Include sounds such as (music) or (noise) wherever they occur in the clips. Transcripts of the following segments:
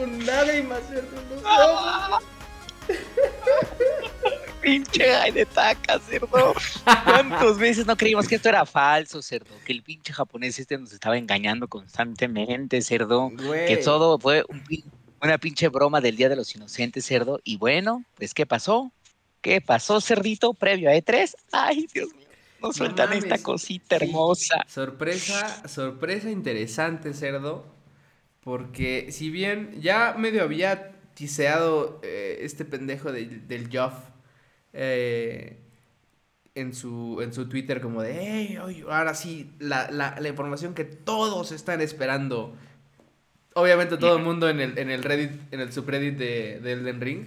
con lágrimas, cerdo. No, Pinche de taca, cerdo. ¿Cuántas veces no creímos que esto era falso, cerdo? Que el pinche japonés este nos estaba engañando constantemente, cerdo. Güey. Que todo fue un una pinche broma del Día de los Inocentes, cerdo. Y bueno, pues, ¿qué pasó? ¿Qué pasó, cerdito, previo a E3? Ay, Dios mío. Nos No sueltan mames. esta cosita hermosa. Sorpresa, sorpresa interesante, cerdo. Porque si bien ya medio había tiseado eh, este pendejo de- del Joff eh, en, su, en su Twitter como de, hey, ahora sí, la, la, la información que todos están esperando. Obviamente todo el mundo en el, en el Reddit, en el subreddit de, de Elden Ring.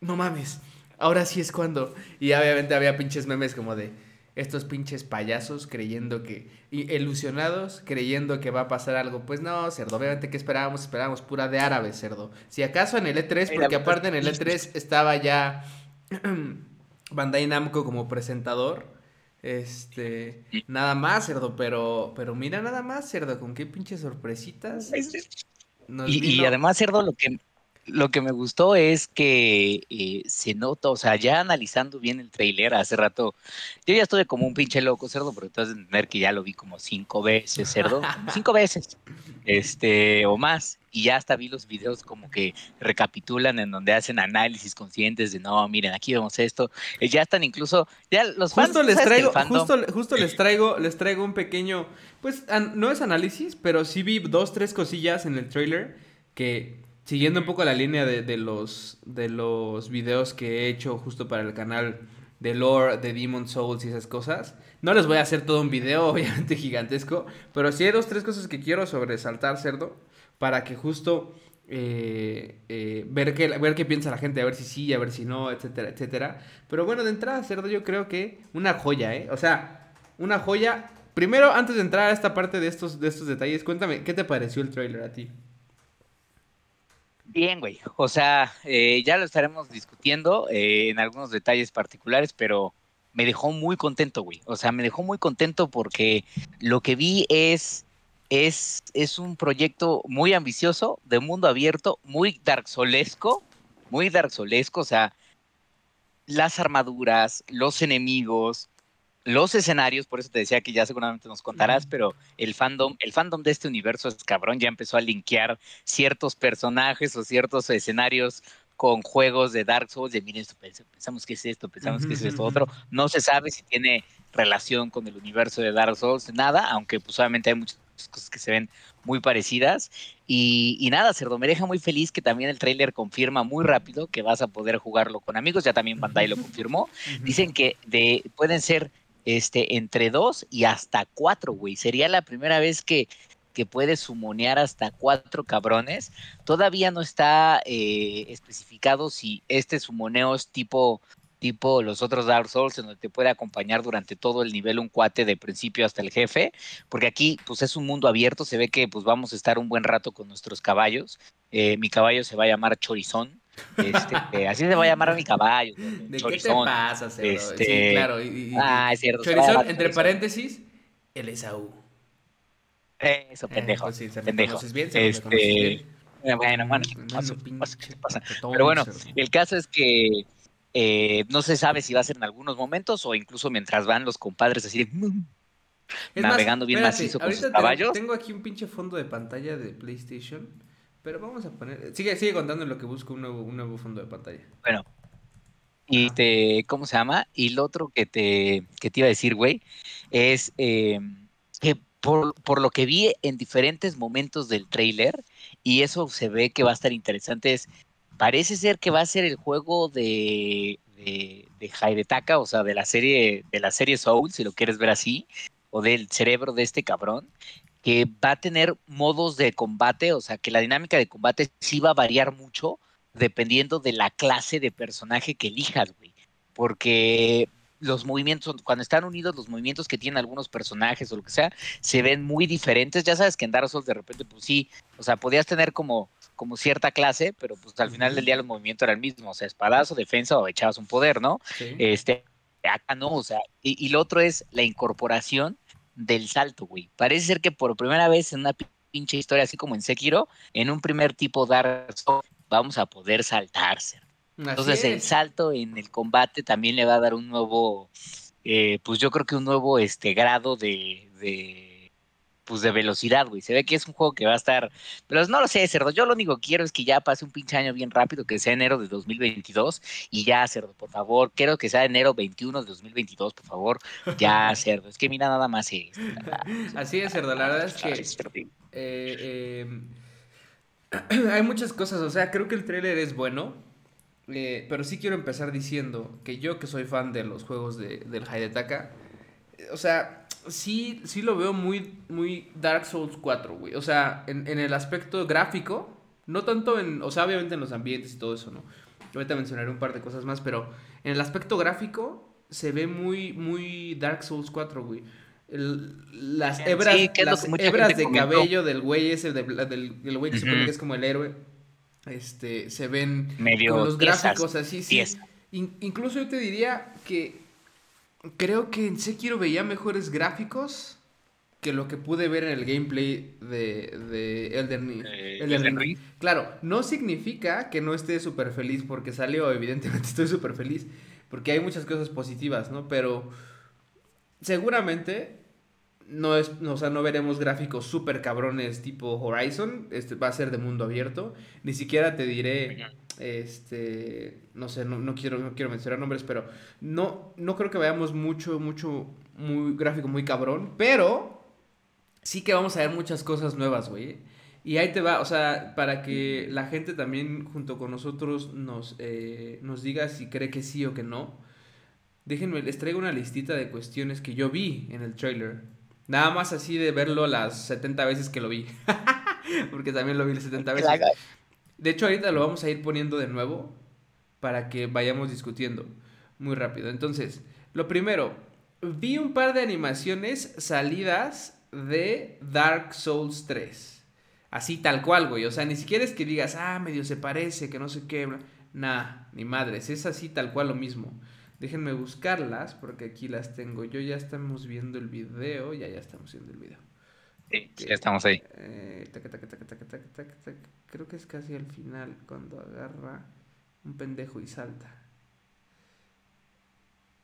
No mames, ahora sí es cuando. Y obviamente había pinches memes como de estos pinches payasos creyendo que. Y ilusionados creyendo que va a pasar algo. Pues no, cerdo. Obviamente, ¿qué esperábamos? Esperábamos pura de árabe, cerdo. Si acaso en el E3, Ay, porque aparte en el E3 estaba ya (clears throat) Bandai Namco como presentador. Este, nada más, cerdo, pero, pero mira nada más, cerdo, con qué pinches sorpresitas nos Y, además, Cerdo, lo que, lo que me gustó es que eh, se nota, o sea, ya analizando bien el trailer hace rato, yo ya estuve como un pinche loco, Cerdo, porque tú has de entender que ya lo vi como cinco veces, Cerdo, cinco veces, este, o más, y ya hasta vi los videos como que recapitulan en donde hacen análisis conscientes de, no, miren, aquí vemos esto, eh, ya están incluso, ya los fans, Justo les traigo, justo, justo les (laughs) traigo, les traigo un pequeño, pues no es análisis, pero sí vi dos, tres cosillas en el trailer que siguiendo un poco la línea de, de los de los videos que he hecho justo para el canal de lore de Demon Souls y esas cosas. No les voy a hacer todo un video, (laughs) obviamente gigantesco, pero sí hay dos, tres cosas que quiero sobresaltar, cerdo, para que justo eh, eh, ver, qué, ver qué piensa la gente, a ver si sí, a ver si no, etcétera, etcétera. Pero bueno, de entrada, cerdo, yo creo que una joya, ¿eh? O sea, una joya. Primero, antes de entrar a esta parte de estos, de estos detalles, cuéntame, ¿qué te pareció el trailer a ti? Bien, güey. O sea, eh, ya lo estaremos discutiendo eh, en algunos detalles particulares, pero me dejó muy contento, güey. O sea, me dejó muy contento porque lo que vi es, es, es un proyecto muy ambicioso, de mundo abierto, muy Dark Soulesco, muy Dark Soulesco. O sea, las armaduras, los enemigos, los escenarios, por eso te decía que ya seguramente nos contarás, pero el fandom, el fandom de este universo es cabrón, ya empezó a linkear ciertos personajes o ciertos escenarios con juegos de Dark Souls, de miren esto, pens- pensamos que es esto, pensamos que es esto otro. No se sabe si tiene relación con el universo de Dark Souls, nada, aunque pues obviamente hay muchas cosas que se ven muy parecidas. Y, y nada, Cerdo, me deja muy feliz que también el tráiler confirma muy rápido que vas a poder jugarlo con amigos, ya también Bandai lo confirmó. Dicen que de, pueden ser este, entre dos y hasta cuatro, güey. Sería la primera vez que, que puedes sumonear hasta cuatro cabrones. Todavía no está eh, especificado si este sumoneo es tipo, tipo los otros Dark Souls, en donde te puede acompañar durante todo el nivel un cuate de principio hasta el jefe, porque aquí pues es un mundo abierto, se ve que pues vamos a estar un buen rato con nuestros caballos. Eh, mi caballo se va a llamar Chorizón. Este, eh, así se va a llamar a mi caballo. ¿De qué te pasa? Este- Sí, claro. Y, y- y- Ah, es cierto. Chorizón, ah, entre paréntesis, el Esaú. Eso, Eh, pendejo. pues sí, se pendejo. bien, se Este, bien. Eh, Bueno, bueno, Pero bueno, el caso es que eh, no se sabe si va a ser en algunos momentos o incluso mientras van los compadres así de, "Mm", más, navegando bien espérate, macizo con sus caballos. Tengo aquí un pinche fondo de pantalla de PlayStation. Pero vamos a poner. Sigue, sigue contando lo que busco un nuevo, un nuevo fondo de pantalla. Bueno. Y Ajá. te, ¿cómo se llama? Y lo otro que te, que te iba a decir, güey, es eh, que por, por lo que vi en diferentes momentos del tráiler, y eso se ve que va a estar interesante, es, parece ser que va a ser el juego de, de, de Hidetaka, o sea, de la serie, de la serie Soul, si lo quieres ver así, o del cerebro de este cabrón, que va a tener modos de combate, o sea, que la dinámica de combate sí va a variar mucho dependiendo de la clase de personaje que elijas, güey. Porque los movimientos, cuando están unidos, los movimientos que tienen algunos personajes o lo que sea, se ven muy diferentes. Ya sabes que en Dark Souls de repente, pues sí, o sea, podías tener como, como cierta clase, pero pues al final del día el movimiento era el mismo, o sea, espadazo, defensa o echabas un poder, ¿no? Sí. Este, acá no, o sea, y, y lo otro es la incorporación del salto, güey. Parece ser que por primera vez en una pinche historia, así como en Sekiro, en un primer tipo Dark Souls, vamos a poder saltarse. Entonces el salto en el combate también le va a dar un nuevo, eh, pues yo creo que un nuevo este grado de, de pues de velocidad, güey. Se ve que es un juego que va a estar, pero no lo sé, Cerdo. Yo lo único que quiero es que ya pase un pinche año bien rápido, que sea enero de 2022 y ya, Cerdo, por favor. Quiero que sea enero 21 de 2022, por favor. Ya, (laughs) Cerdo. Es que mira nada más esto. Así es, Cerdo. La verdad es que eh, em, (clears throat) hay muchas cosas. O sea, creo que el trailer es bueno. Eh, pero sí quiero empezar diciendo que yo que soy fan de los juegos de, del Hidetaka, o sea, sí, sí lo veo muy, muy Dark Souls 4, güey. O sea, en, en, el aspecto gráfico, no tanto en, o sea, obviamente en los ambientes y todo eso, ¿no? Ahorita mencionaré un par de cosas más, pero en el aspecto gráfico se ve muy, muy Dark Souls 4, güey. las hebras, las hebras de cabello del güey ese, del, del, güey que que es como el héroe este, se ven con los gráficos así, sí. incluso yo te diría que creo que en Sekiro veía mejores gráficos que lo que pude ver en el gameplay de, de Elden, eh, Ring. Claro, no significa que no esté súper feliz porque salió, (laughs) evidentemente estoy súper feliz, porque hay muchas cosas positivas, ¿no? Pero seguramente no es, o sea, no veremos gráficos súper cabrones tipo Horizon, este va a ser de mundo abierto, ni siquiera te diré, este, no sé, no, quiero, no quiero mencionar nombres, pero no, no creo que veamos mucho, mucho, muy gráfico muy cabrón, pero sí que vamos a ver muchas cosas nuevas, güey. Y ahí te va, o sea, para que la gente también junto con nosotros nos, eh, nos diga si cree que sí o que no. Déjenme, les traigo una listita de cuestiones que yo vi en el trailer. Nada más así de verlo las 70 veces que lo vi. (laughs) Porque también lo vi las 70 veces. De hecho, ahorita lo vamos a ir poniendo de nuevo para que vayamos discutiendo muy rápido. Entonces, lo primero, vi un par de animaciones salidas de Dark Souls 3. Así tal cual, güey. O sea, ni siquiera es que digas, ah, medio se parece, que no sé qué. Nah, ni madres. Es así tal cual lo mismo. Déjenme buscarlas porque aquí las tengo. Yo ya estamos viendo el video. Ya, ya estamos viendo el video. Sí, ya estamos ahí. Eh, Creo que es casi al final cuando agarra un pendejo y salta.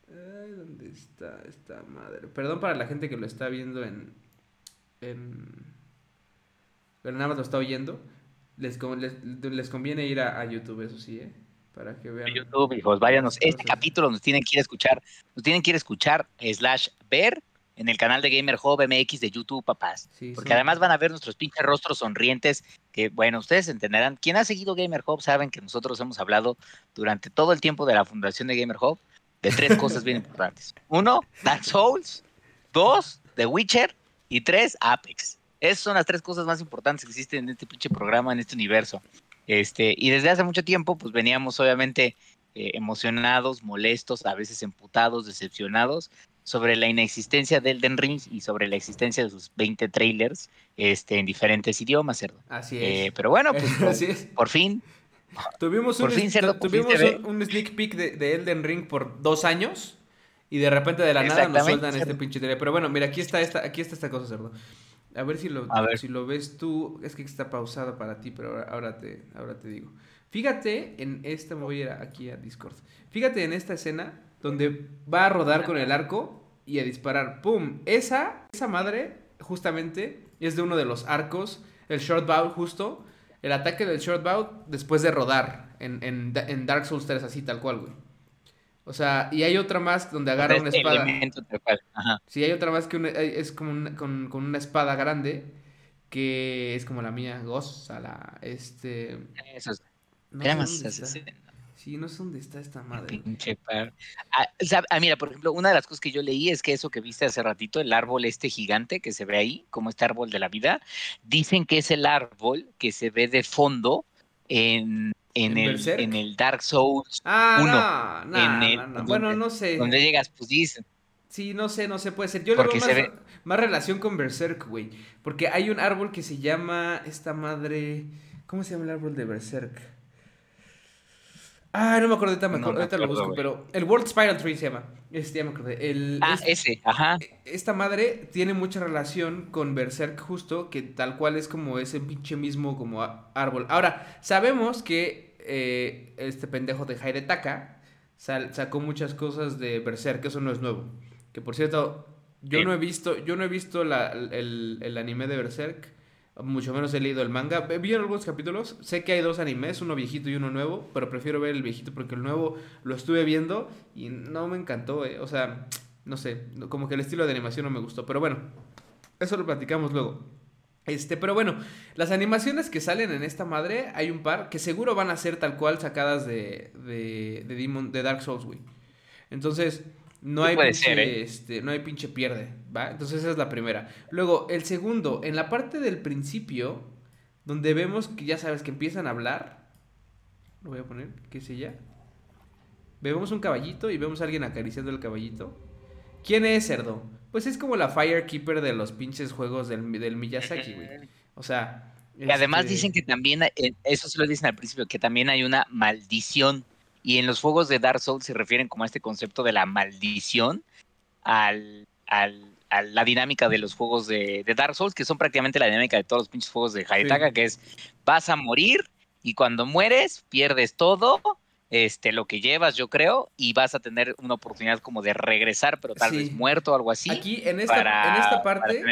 Ay, ¿dónde está esta madre? Perdón para la gente que lo está viendo en. en pero nada más lo está oyendo. Les, les, conviene ir a, a YouTube, eso sí, ¿eh? Para que vean. YouTube, hijos, váyanos. Este capítulo nos tienen que ir a escuchar, nos tienen que ir a escuchar, slash, ver en el canal de Gamer Hub MX de YouTube, papás. Porque además van a ver nuestros pinches rostros sonrientes, que bueno, ustedes entenderán. Quien ha seguido Gamer Hub saben que nosotros hemos hablado durante todo el tiempo de la fundación de Gamer Hub de tres (laughs) cosas bien importantes. Uno, Dark Souls. Dos, The Witcher. Y tres, Apex. Esas son las tres cosas más importantes que existen en este pinche programa, en este universo. Este, y desde hace mucho tiempo, pues veníamos obviamente eh, emocionados, molestos, a veces emputados, decepcionados sobre la inexistencia de Elden Ring y sobre la existencia de sus 20 trailers este, en diferentes idiomas, cerdo. Así es. Eh, pero bueno, pues (laughs) por, fin. Tuvimos, un, tuvimos un, sneak peek de, Elden Ring por dos años y de repente de la nada nos sueltan este pinche trailer. Pero bueno, mira, aquí está esta, aquí está esta cosa, cerdo. A ver si lo, si lo ves tú. Es que está pausado para ti, pero ahora, te, ahora te digo. Fíjate en esta, me voy a ir aquí a Discord. Fíjate en esta escena donde va a rodar con el arco y a disparar. ¡Pum! Esa, esa madre, justamente, es de uno de los arcos. El short bow, justo. El ataque del short bow después de rodar en, en, en Dark Souls 3, así tal cual, güey. O sea, y hay otra más donde agarra una espada. Sí, hay otra más que es como con, una espada grande que es como la mía, la Este. Eso es. No Sí, no sé dónde está esta madre. Pinche par. Ah, ah, mira, por ejemplo, una de las cosas que yo leí es que eso que viste hace ratito, el árbol este gigante que se ve ahí, como este árbol de la vida, dicen que es el árbol que se ve de fondo en en, el, en el Dark Souls ah, 1. bueno, no sé. Donde llegas, pues dicen. Sí, no sé, no sé, puede ser. Yo le veo más, relación con Berserk, güey. Porque hay un árbol que se llama esta madre. ¿Cómo se llama el árbol de Berserk? Ah, no me acuerdo, ahorita, me acuerdo, ahorita lo busco, pero el World Spiral Tree se llama. Este, ya me acordé. El, ah, ese, ajá. Esta madre tiene mucha relación con Berserk justo, que tal cual es como ese pinche mismo como árbol. Ahora, sabemos que eh, este pendejo de Taka sacó muchas cosas de Berserk, eso no es nuevo. Que por cierto, yo no he visto, yo no he visto la, el, el anime de Berserk mucho menos he leído el manga. Vi algunos capítulos, sé que hay dos animes, uno viejito y uno nuevo, pero prefiero ver el viejito porque el nuevo lo estuve viendo y no me encantó, eh. o sea, no sé, como que el estilo de animación no me gustó, pero bueno, eso lo platicamos luego. Este, pero bueno, las animaciones que salen en esta madre, hay un par que seguro van a ser tal cual sacadas de, de, de, Demon, de Dark Souls, güey. Entonces, no hay, pinche, ¿eh? este, no hay pinche pierde, ¿va? Entonces esa es la primera. Luego, el segundo, en la parte del principio, donde vemos que ya sabes que empiezan a hablar. Lo voy a poner, ¿qué es ella? Vemos un caballito y vemos a alguien acariciando el caballito. ¿Quién es Cerdo? Pues es como la Firekeeper de los pinches juegos del, del Miyazaki, güey. O sea. Y además este dicen que también, eh, eso se lo dicen al principio, que también hay una maldición y en los juegos de Dark Souls se refieren como a este concepto de la maldición al, al, a la dinámica de los juegos de, Dark Souls, que son prácticamente la dinámica de todos los pinches juegos de Hayataka, que es vas a morir y cuando mueres pierdes todo, este, lo que llevas, yo creo, y vas a tener una oportunidad como de regresar, pero tal vez muerto o algo así. Aquí, en esta, en esta parte,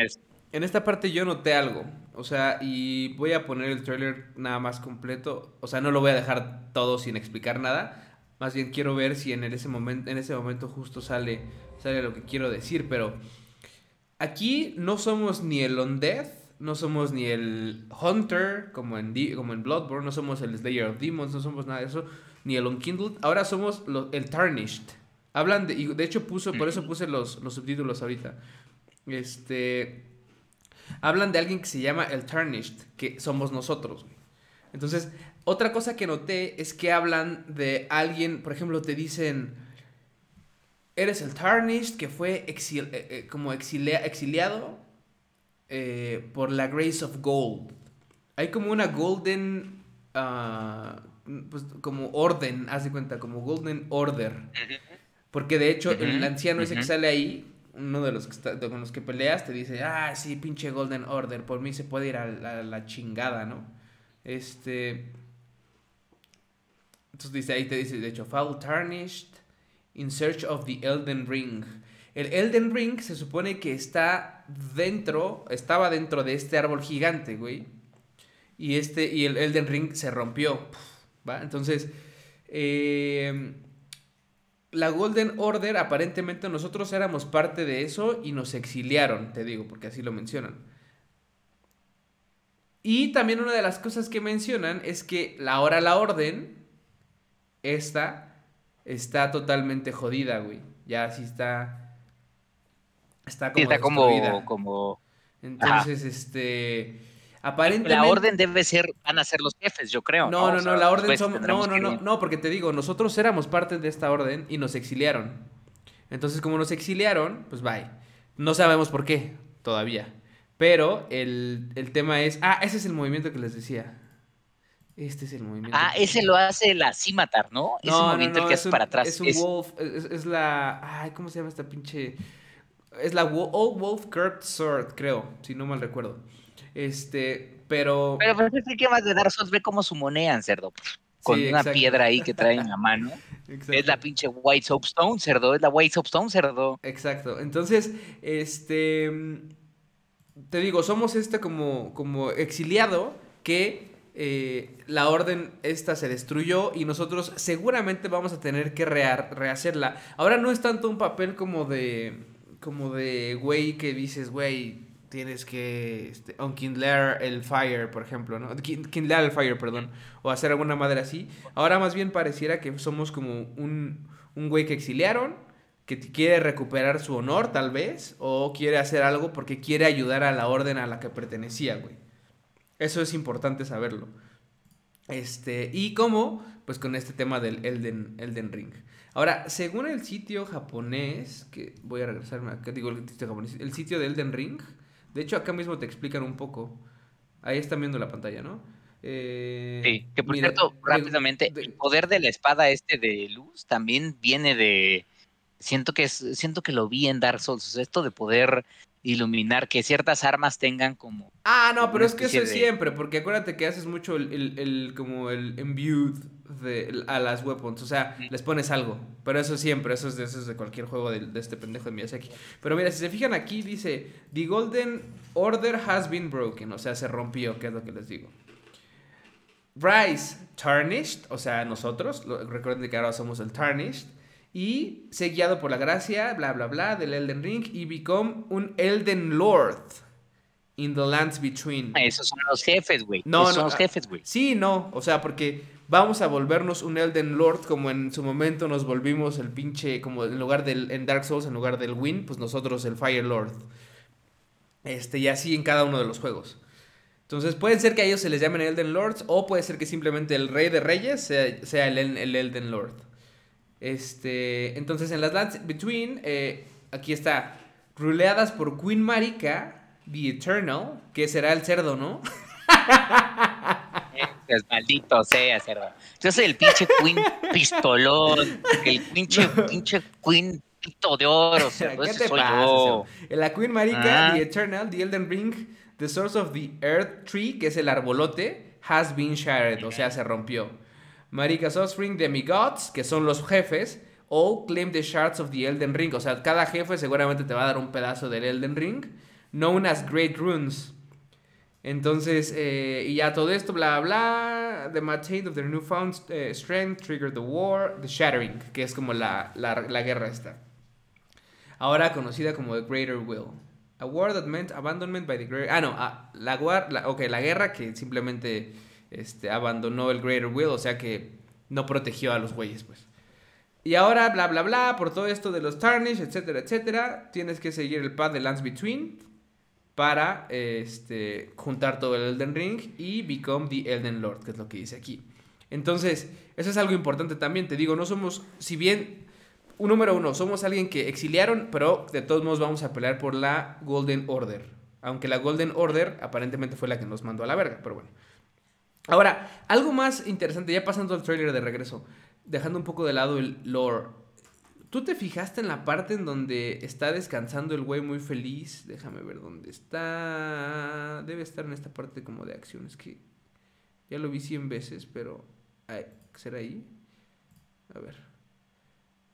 en esta parte yo noté algo. O sea, y voy a poner el trailer nada más completo. O sea, no lo voy a dejar todo sin explicar nada. Más bien quiero ver si en ese momento, en ese momento justo sale, sale lo que quiero decir. Pero aquí no somos ni el Undead, no somos ni el Hunter, como en, como en Bloodborne, no somos el Slayer of Demons, no somos nada de eso, ni el Unkindled. Ahora somos el Tarnished. Hablan de, y de hecho puso, por eso puse los, los subtítulos ahorita. Este hablan de alguien que se llama el Tarnished, que somos nosotros. Entonces, otra cosa que noté es que hablan de alguien, por ejemplo, te dicen, eres el Tarnished que fue eh, eh, como exiliado eh, por la Grace of Gold. Hay como una golden, ah, pues como orden, haz de cuenta, como golden order. Porque de hecho el anciano ese que sale ahí uno de los que está, con los que peleas te dice, ah, sí, pinche Golden Order, por mí se puede ir a la, chingada, ¿no? Este... Entonces dice, ahí te dice, de hecho, Foul Tarnished, In Search of the Elden Ring. El Elden Ring se supone que está dentro, estaba dentro de este árbol gigante, güey. Y este, y el Elden Ring se rompió, ¿va? Entonces, eh la Golden Order, aparentemente nosotros éramos parte de eso y nos exiliaron, te digo, porque así lo mencionan. Y también una de las cosas que mencionan es que la ahora la orden, esta, está totalmente jodida, güey. Ya así está. Está como. está como. como... Entonces, este. Aparentemente. La orden debe ser, van a ser los jefes, yo creo. No, no, no, la orden somos. No, no, no, no, porque te digo, nosotros éramos parte de esta orden y nos exiliaron. Entonces, como nos exiliaron, pues bye. No sabemos por qué, todavía. Pero el, tema es. Ah, ese es el movimiento que les decía. Este es el movimiento. Ah, ese lo hace la Cimatar, ¿no? Ese movimiento el que hace para atrás. Es un wolf, es, la. Ay, ¿cómo se llama esta pinche? Es la Old Wolf Curved Sword, creo, si no mal recuerdo. Este, pero. Pero pues es que más de Dark Souls ve como su moneda, cerdo. Con una piedra ahí que trae en la mano. (laughs) Es la pinche White Soapstone, cerdo. Es la White Soapstone, cerdo. Exacto. Entonces, este. Te digo, somos este como, como exiliado que eh, la orden esta se destruyó y nosotros seguramente vamos a tener que rehacerla. Ahora no es tanto un papel como de. como de güey que dices, güey, tienes que este, unkindlar el fire, por ejemplo, ¿no? Kindlar el fire, perdón, o hacer alguna madre así. Ahora más bien pareciera que somos como un, un güey que exiliaron, que quiere recuperar su honor tal vez, o quiere hacer algo porque quiere ayudar a la orden a la que pertenecía, güey. Eso es importante saberlo. Este, y cómo, pues con este tema del Elden, Elden Ring. Ahora, según el sitio japonés, que voy a regresarme acá, digo el sitio japonés, el sitio de Elden Ring, de hecho, acá mismo te explican un poco. Ahí están viendo la pantalla, ¿no? Eh, sí, que por cierto, rápidamente, el poder de la espada este de luz también viene de. Siento que es, siento que lo vi en Dark Souls. esto de poder iluminar, que ciertas armas tengan como... Ah, no, pero es que eso es siempre, porque acuérdate que haces mucho el, el, como el imbued de, a las weapons, o sea, les pones algo, pero eso siempre, eso es de, eso de cualquier juego de, de, este pendejo de Miyazaki. Pero mira, si se fijan aquí, dice, The Golden Order has been broken, o sea, se rompió, que es lo que les digo. Rise, Tarnished, o sea, nosotros, recuerden que ahora somos el Tarnished, y sé guiado por la gracia, bla, bla, bla, del Elden Ring y become un Elden Lord in the lands between. Ah, esos son los jefes, güey. No, Esos son los jefes, güey. Sí, no, o sea, porque vamos a volvernos un Elden Lord como en su momento nos volvimos el pinche, como en lugar del, en Dark Souls, en lugar del Win, pues nosotros el Fire Lord. Este, y así en cada uno de los juegos. Entonces puede ser que a ellos se les llamen Elden Lords o puede ser que simplemente el Rey de Reyes sea, el, el Elden Lord. Este, entonces en las Lands Between, eh, aquí está, ruleadas por Queen Marika, The Eternal, que será el cerdo, ¿no? (laughs) Es maldito sea, cerdo. Yo soy el pinche Queen (laughs) pistolón, el pinche, pinche Queen pito de oro, (laughs) cerdo. ¿Qué te pasa, La Queen Marika, ah. The Eternal, The Elden Ring, The Source of the Earth Tree, que es el arbolote, has been shattered, o sea, se rompió. Marika's Offspring, Demigods, que son los jefes, o Claim the Shards of the Elden Ring. O sea, cada jefe seguramente te va a dar un pedazo del Elden Ring, known as Great Runes. Entonces, eh, y ya todo esto, bla, bla, The Maintained of their newfound uh, strength, triggered the war, the Shattering, que es como la, la, la guerra esta. Ahora conocida como The Greater Will. A war that meant abandonment by the greater... Ah, no, la, la, okay, la guerra que simplemente este, abandonó el Greater Will, o sea que no protegió a los güeyes, pues. Y ahora, bla, bla, bla, por todo esto de los Tarnish, etcétera, etcétera, tienes que seguir el path de Lands Between para este, juntar todo el Elden Ring y become the Elden Lord, que es lo que dice aquí. Entonces, eso es algo importante también, te digo, no somos, si bien, un número uno, somos alguien que exiliaron, pero de todos modos vamos a pelear por la Golden Order. Aunque la Golden Order aparentemente fue la que nos mandó a la verga, pero bueno. Ahora, algo más interesante, ya pasando al trailer de regreso, dejando un poco de lado el lore. ¿Tú te fijaste en la parte en donde está descansando el güey muy feliz? Déjame ver dónde está. Debe estar en esta parte como de acción. Es que ya lo vi 100 veces, pero... ¿Será ahí? A ver.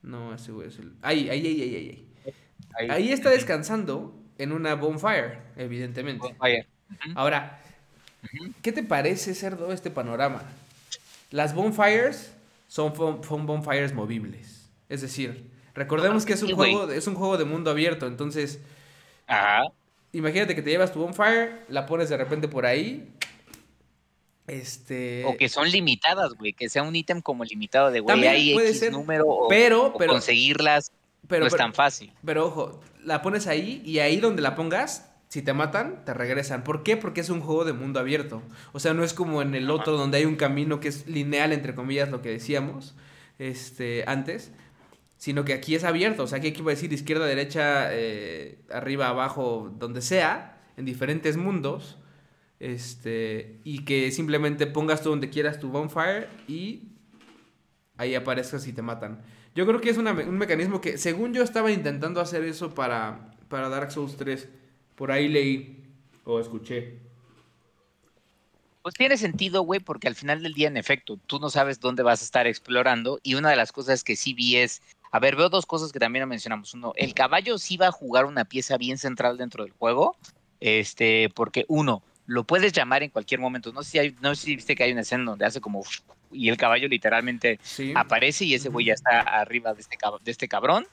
No, ese güey es el... Ahí, ahí, ahí, ahí, ahí. Ahí, ahí está descansando en una bonfire, evidentemente. Bonfire. Ahora, ¿Qué te parece, Cerdo, este panorama? Las bonfires son, bonfires movibles. Es decir, recordemos que es un, juego, es un juego de mundo abierto, entonces... Imagínate que te llevas tu bonfire, la pones de repente por ahí, este... O que son limitadas, güey, que sea un ítem como limitado de, güey, hay puede X ser, número o, pero, conseguirlas no es tan fácil. Pero ojo, la pones ahí y ahí donde la pongas si te matan, te regresan. ¿Por qué? Porque es un juego de mundo abierto. O sea, no es como en el otro donde hay un camino que es lineal, entre comillas, lo que decíamos este, antes. Sino que aquí es abierto. O sea, aquí, aquí a decir izquierda, derecha, eh, arriba, abajo, donde sea, en diferentes mundos. Este, y que simplemente pongas tú donde quieras tu bonfire y ahí aparezcas y te matan. Yo creo que es un mecanismo que, según yo, estaba intentando hacer eso para, para Dark Souls 3 por ahí leí o escuché. Pues tiene sentido, güey, porque al final del día, en efecto, tú no sabes dónde vas a estar explorando y una de las cosas que sí vi es, a ver, veo dos cosas que también mencionamos. Uno, el caballo sí va a jugar una pieza bien central dentro del juego, este, porque uno, lo puedes llamar en cualquier momento. No sé si, hay, no sé si viste que hay una escena donde hace como y el caballo literalmente aparece y ese güey ya está arriba de este, de este cabrón.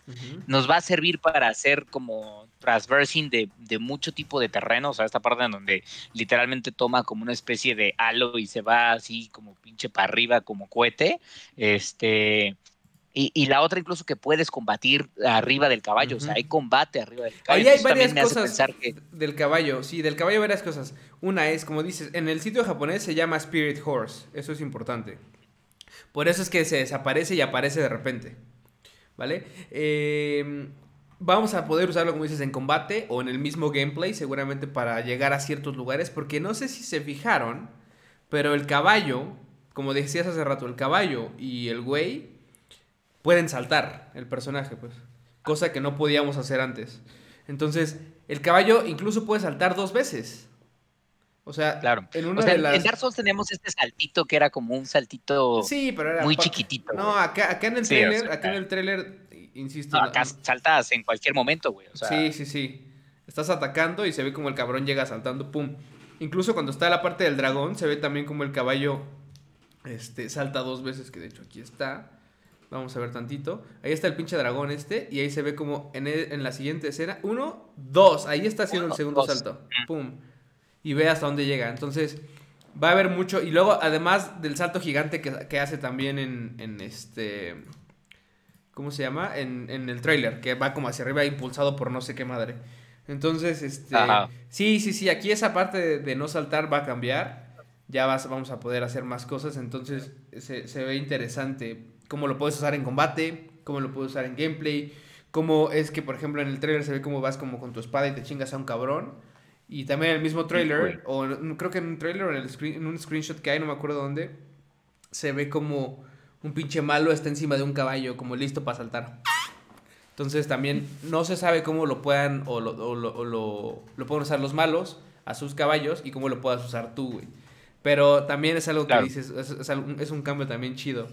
Nos va a servir para hacer como transversing de, de, mucho tipo de terreno, o sea, esta parte en donde literalmente toma como una especie de halo y se va así como pinche para arriba como cohete. Este y, la otra incluso que puedes combatir arriba del caballo, o sea, hay combate arriba del caballo. Ahí hay varias cosas del caballo, sí, del caballo hay varias cosas. Una es, como dices, en el sitio japonés se llama Spirit Horse, eso es importante. Por eso es que se desaparece y aparece de repente, ¿vale? Em, vamos a poder usarlo, como dices, en combate o en el mismo gameplay, seguramente para llegar a ciertos lugares, porque no sé si se fijaron, Pero el caballo, como decías hace rato, el caballo y el güey pueden saltar el personaje, pues. Cosa que no podíamos hacer antes. Entonces, el caballo incluso puede saltar dos veces. O sea, claro. en una de las... En Dark Souls tenemos este saltito que era como un saltito sí, pero era muy chiquitito. No, acá, acá en el trailer, acá en el trailer, insisto. No, acá saltas en cualquier momento, güey. Sí, sí, sí. Estás atacando y se ve como el cabrón llega saltando, pum. Incluso cuando está la parte del dragón, se ve también como el caballo este, salta dos veces, que de hecho aquí está. Vamos a ver tantito. Ahí está el pinche dragón este. Y ahí se ve como en, en la siguiente escena. Uno, dos. Ahí está haciendo el segundo salto. Pum. Y ve hasta dónde llega. Entonces, va a haber mucho. Y luego, además del salto gigante que, hace también en, en, este. ¿Cómo se llama? En, en el trailer. Que va como hacia arriba, impulsado por no sé qué madre. Entonces, este. Sí, sí, sí. Aquí esa parte de, no saltar va a cambiar. Ya vas, vamos a poder hacer más cosas. Entonces, se, se ve interesante cómo lo puedes usar en combate, cómo lo puedes usar en gameplay, cómo es que, por ejemplo, en el trailer se ve cómo vas como con tu espada y te chingas a un cabrón. Y también en el mismo trailer, o creo que en un trailer o en, el screen, en un screenshot que hay, no me acuerdo dónde, se ve como un pinche malo está encima de un caballo, como listo para saltar. Entonces también no se sabe cómo lo puedan o lo, o lo, lo, pueden usar los malos a sus caballos y cómo lo puedas usar tú, güey. Pero también es algo que dices, es, es, un cambio también chido.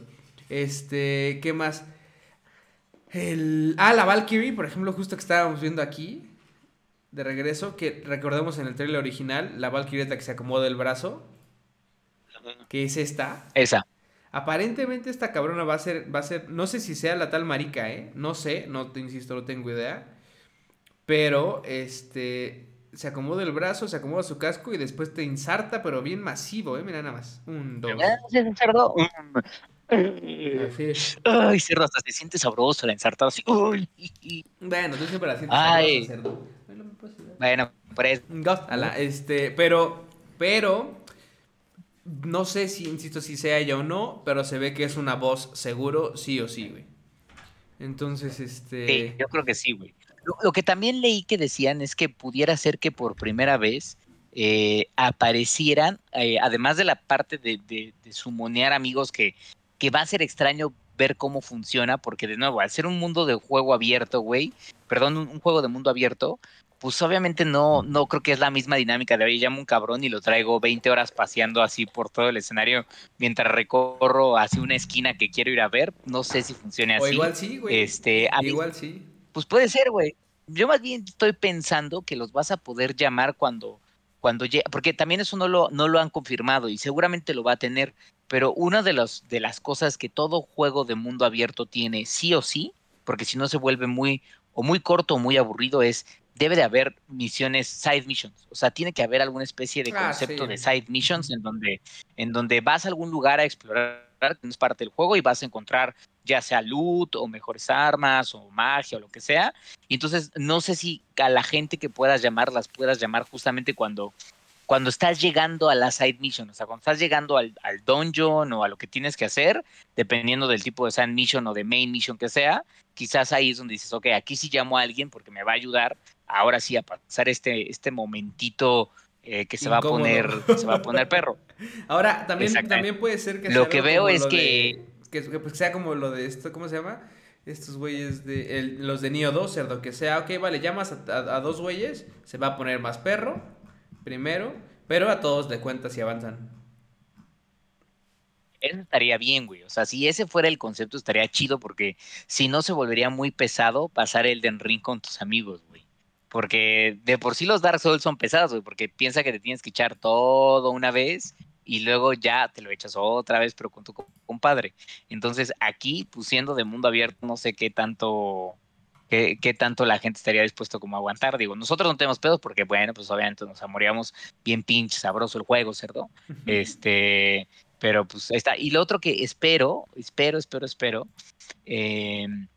Este, ¿qué más? El, ah, la Valkyrie, por ejemplo, justo que estábamos viendo aquí, de regreso, que recordemos en el trailer original, la Valkyrie que se acomoda el brazo, que es esta. Esa. Aparentemente esta cabrona va a ser, va a ser, no sé si sea la tal marica, ¿eh? No sé, no te insisto, no tengo idea. Pero, este, se acomoda el brazo, se acomoda su casco y después te insarta, pero bien masivo, ¿eh? Mira nada más. Un, dos. Ay, cerdo, hasta se siente sabroso la ensartada así. Bueno, tú siempre la sientes Ay. cerdo. Bueno, pues. este, pero, pero, no sé si, insisto, si sea ella o no, pero se ve que es una voz seguro, sí o sí, güey. Entonces, este. Sí, yo creo que sí, güey. Lo, que también leí que decían es que pudiera ser que por primera vez eh, aparecieran, eh, además de la parte de, de, de sumonear amigos que que va a ser extraño ver cómo funciona, porque de nuevo, al ser un mundo de juego abierto, güey, perdón, un, juego de mundo abierto, pues obviamente no, no creo que es la misma dinámica de, hoy llamo un cabrón y lo traigo 20 horas paseando así por todo el escenario mientras recorro hacia una esquina que quiero ir a ver. No sé si funcione así. O igual sí, güey. Este, igual sí. Pues puede ser, güey. Yo más bien estoy pensando que los vas a poder llamar cuando, cuando llegue, porque también eso no lo, no lo han confirmado y seguramente lo va a tener, pero una de, los, de las cosas que todo juego de mundo abierto tiene sí o sí, porque si no se vuelve muy o muy corto o muy aburrido, es debe de haber misiones side missions, o sea, tiene que haber alguna especie de ah, concepto de side missions en donde, en donde vas a algún lugar a explorar, que es parte del juego y vas a encontrar ya sea loot o mejores armas o magia o lo que sea. Y entonces no sé si a la gente que puedas llamar las puedas llamar justamente cuando cuando estás llegando a la side mission, o sea, cuando estás llegando al, al, dungeon o a lo que tienes que hacer, dependiendo del tipo de side mission o de main mission que sea, quizás ahí es donde dices, ok, aquí sí llamo a alguien porque me va a ayudar ahora sí a pasar este, este momentito eh, que se va a poner se va a poner perro. (laughs) Ahora, también, también puede ser que Lo que veo es que... que... pues, sea como lo de esto, ¿cómo se llama? Estos güeyes de los de Neo 2, cerdo, que sea, ok, vale, llamas a dos güeyes, se va a poner más perro primero, pero a todos le cuentas y avanzan. Eso estaría bien, güey. O sea, si ese fuera el concepto, estaría chido porque si no se volvería muy pesado pasar el Ring con tus amigos, güey. Porque de por sí los Dark Souls son pesados, güey, porque piensa que te tienes que echar todo una vez y luego ya te lo echas otra vez, pero con tu compadre. Entonces, aquí, pues siendo de mundo abierto, no sé qué tanto qué, tanto la gente estaría dispuesto como a aguantar. Digo, nosotros no tenemos pedos porque, bueno, pues obviamente nos amoríamos bien pinche sabroso el juego, ¿cierto? Este, pero pues ahí está. Y lo otro que espero, espero, espero, espero, em,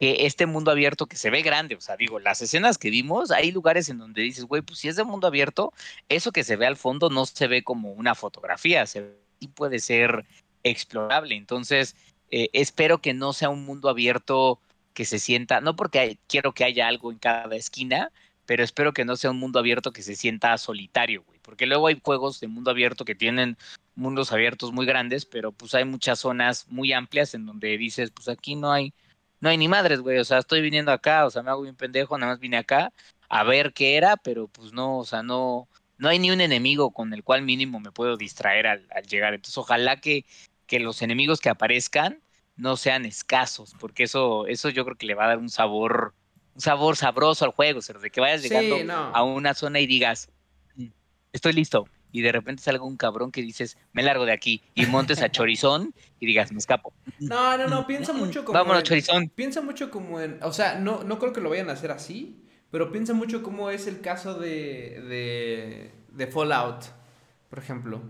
que este mundo abierto que se ve grande, o sea, digo, las escenas que vimos, hay lugares en donde dices, güey, pues si es de mundo abierto, eso que se ve al fondo no se ve como una fotografía, se sí puede ser explorable. Entonces, eh, espero que no sea un mundo abierto que se sienta, no porque quiero que haya algo en cada esquina, pero espero que no sea un mundo abierto que se sienta solitario, güey, porque luego hay juegos de mundo abierto que tienen mundos abiertos muy grandes, pero pues hay muchas zonas muy amplias en donde dices, pues aquí no hay, no hay ni madres, güey, o sea, estoy viniendo acá, o sea, me hago bien pendejo, nada más vine acá a ver qué era, pero pues no, o sea, no, no hay ni un enemigo con el cual mínimo me puedo distraer al, llegar. Entonces, ojalá que, que los enemigos que aparezcan no sean escasos, porque eso, eso yo creo que le va a dar un sabor, un sabor sabroso al juego, o de que vayas llegando a una zona y digas, mm, estoy listo, y de repente salga un cabrón que dices, me largo de aquí, y montes a Chorizón y digas, me escapo. No, no, no, piensa mucho como. Vámonos, Chorizón. Piensa mucho como en. O sea, no, no creo que lo vayan a hacer así, pero piensa mucho cómo es el caso de, de, de Fallout, por ejemplo.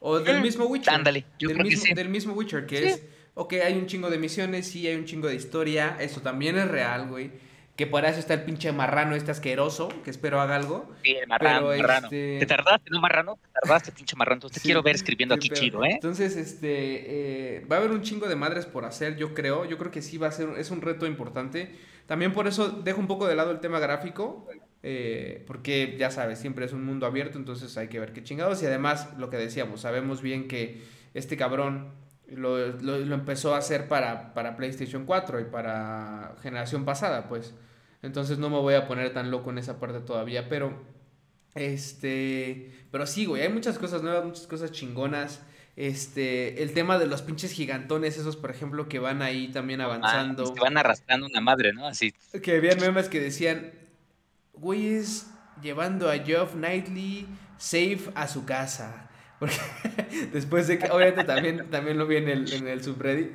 O del mm, mismo Witcher. Ándale, yo del, mismo, del mismo Witcher, que es, ok, hay un chingo de misiones, sí, hay un chingo de historia, eso también es real, güey. Que por eso está el pinche marrano este asqueroso, que espero haga algo. Sí, el marrano, marrano. Este ¿Te tardaste, no marrano? ¿Te tardaste, pinche marrano? Entonces te quiero ver escribiendo aquí chido, ¿eh? Entonces, este, eh, va a haber un chingo de madres por hacer, yo creo. Yo creo que sí va a ser, es un reto importante. También por eso dejo un poco de lado el tema gráfico, eh, porque ya sabes, siempre es un mundo abierto, entonces hay que ver qué chingados. Y además, lo que decíamos, sabemos bien que este cabrón lo, empezó a hacer para, para PlayStation 4 y para generación pasada, pues. Entonces no me voy a poner tan loco en esa parte todavía, pero... Este, pero sí, güey, hay muchas cosas nuevas, muchas cosas chingonas. Este, el tema de los pinches gigantones, esos, por ejemplo, que van ahí también ah, avanzando. Ah, que van arrastrando una madre, ¿no? Así. Que habían memes que decían, güeyes llevando a Geoff Knightley safe a su casa. Porque (laughs) después de que, obviamente también, también lo vi en el, en el subreddit,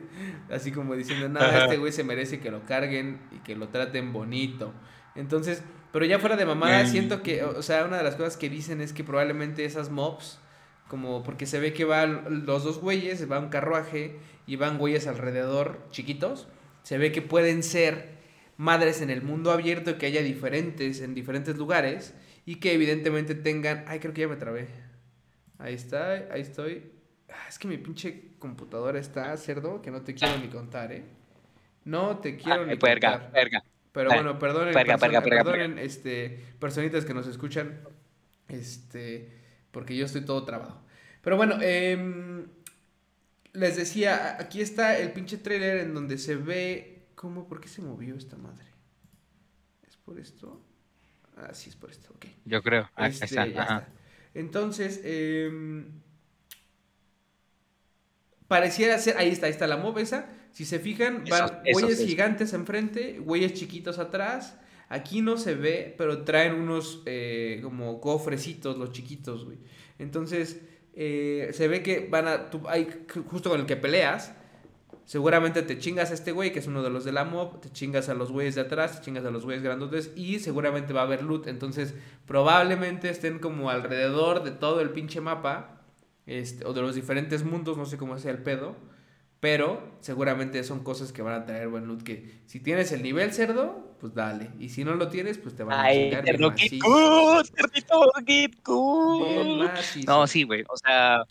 así como diciendo, nada, este güey se merece que lo carguen y que lo traten bonito. Entonces, pero ya fuera de mamada, siento que, o sea, una de las cosas que dicen es que probablemente esas mobs como porque se ve que van los dos güeyes, va un carruaje y van güeyes alrededor chiquitos. Se ve que pueden ser madres en el mundo abierto, que haya diferentes en diferentes lugares y que evidentemente tengan... Ay, creo que ya me trabé. Ahí está, ahí estoy. Ah, es que mi pinche computadora está cerdo, que no te quiero ni contar, ¿eh? No te quiero ni contar. Pero bueno, perdonen, perdonen este, personitas que nos escuchan. Este porque yo estoy todo trabado. Pero bueno, em, les decía, aquí está el pinche trailer en donde se ve cómo, ¿por qué se movió esta madre? ¿Es por esto? Ah, sí, es por esto, ok. Yo creo, ah, este, está. Entonces, eh, pareciera ser, ahí está, ahí está la movesa. Si se fijan, van güeyes gigantes enfrente, güeyes chiquitos atrás Aquí no se ve, pero traen unos eh, como cofrecitos los chiquitos, güey. Entonces, eh, se ve que van a... hay, justo con el que peleas, seguramente te chingas a este güey, que es uno de los de la mob, te chingas a los güeyes de atrás, te chingas a los güeyes grandotes y seguramente va a haber loot. Entonces, probablemente estén como alrededor de todo el pinche mapa, este, o de los diferentes mundos, no sé cómo sea el pedo. Pero seguramente son cosas que van a traer buen loot. Que si tienes el nivel cerdo, pues dale. Y si no lo tienes, pues te van a chingar. Ay, No, sí, güey. O sea,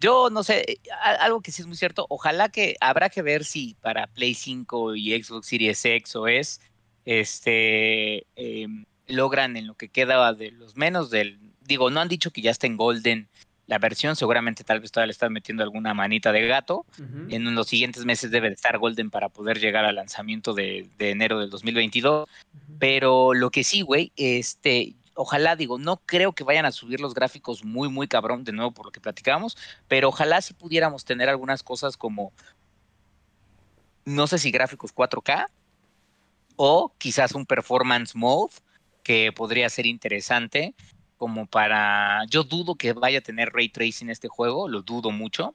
yo no sé, algo que sí es muy cierto. Ojalá que habrá que ver si para Play 5 y Xbox Series X o es, este, em, logran en lo que queda de los menos del. Digo, no han dicho que ya está en Golden la versión, seguramente tal vez todavía le están metiendo alguna manita de gato. En los siguientes meses debe de estar Golden para poder llegar al lanzamiento de, enero del 2022. Pero lo que sí, güey, este, ojalá, digo, no creo que vayan a subir los gráficos muy, muy cabrón, de nuevo por lo que platicamos, pero ojalá si pudiéramos tener algunas cosas como, no sé si gráficos 4K o quizás un performance mode que podría ser interesante como para... Yo dudo que vaya a tener ray tracing este juego, lo dudo mucho.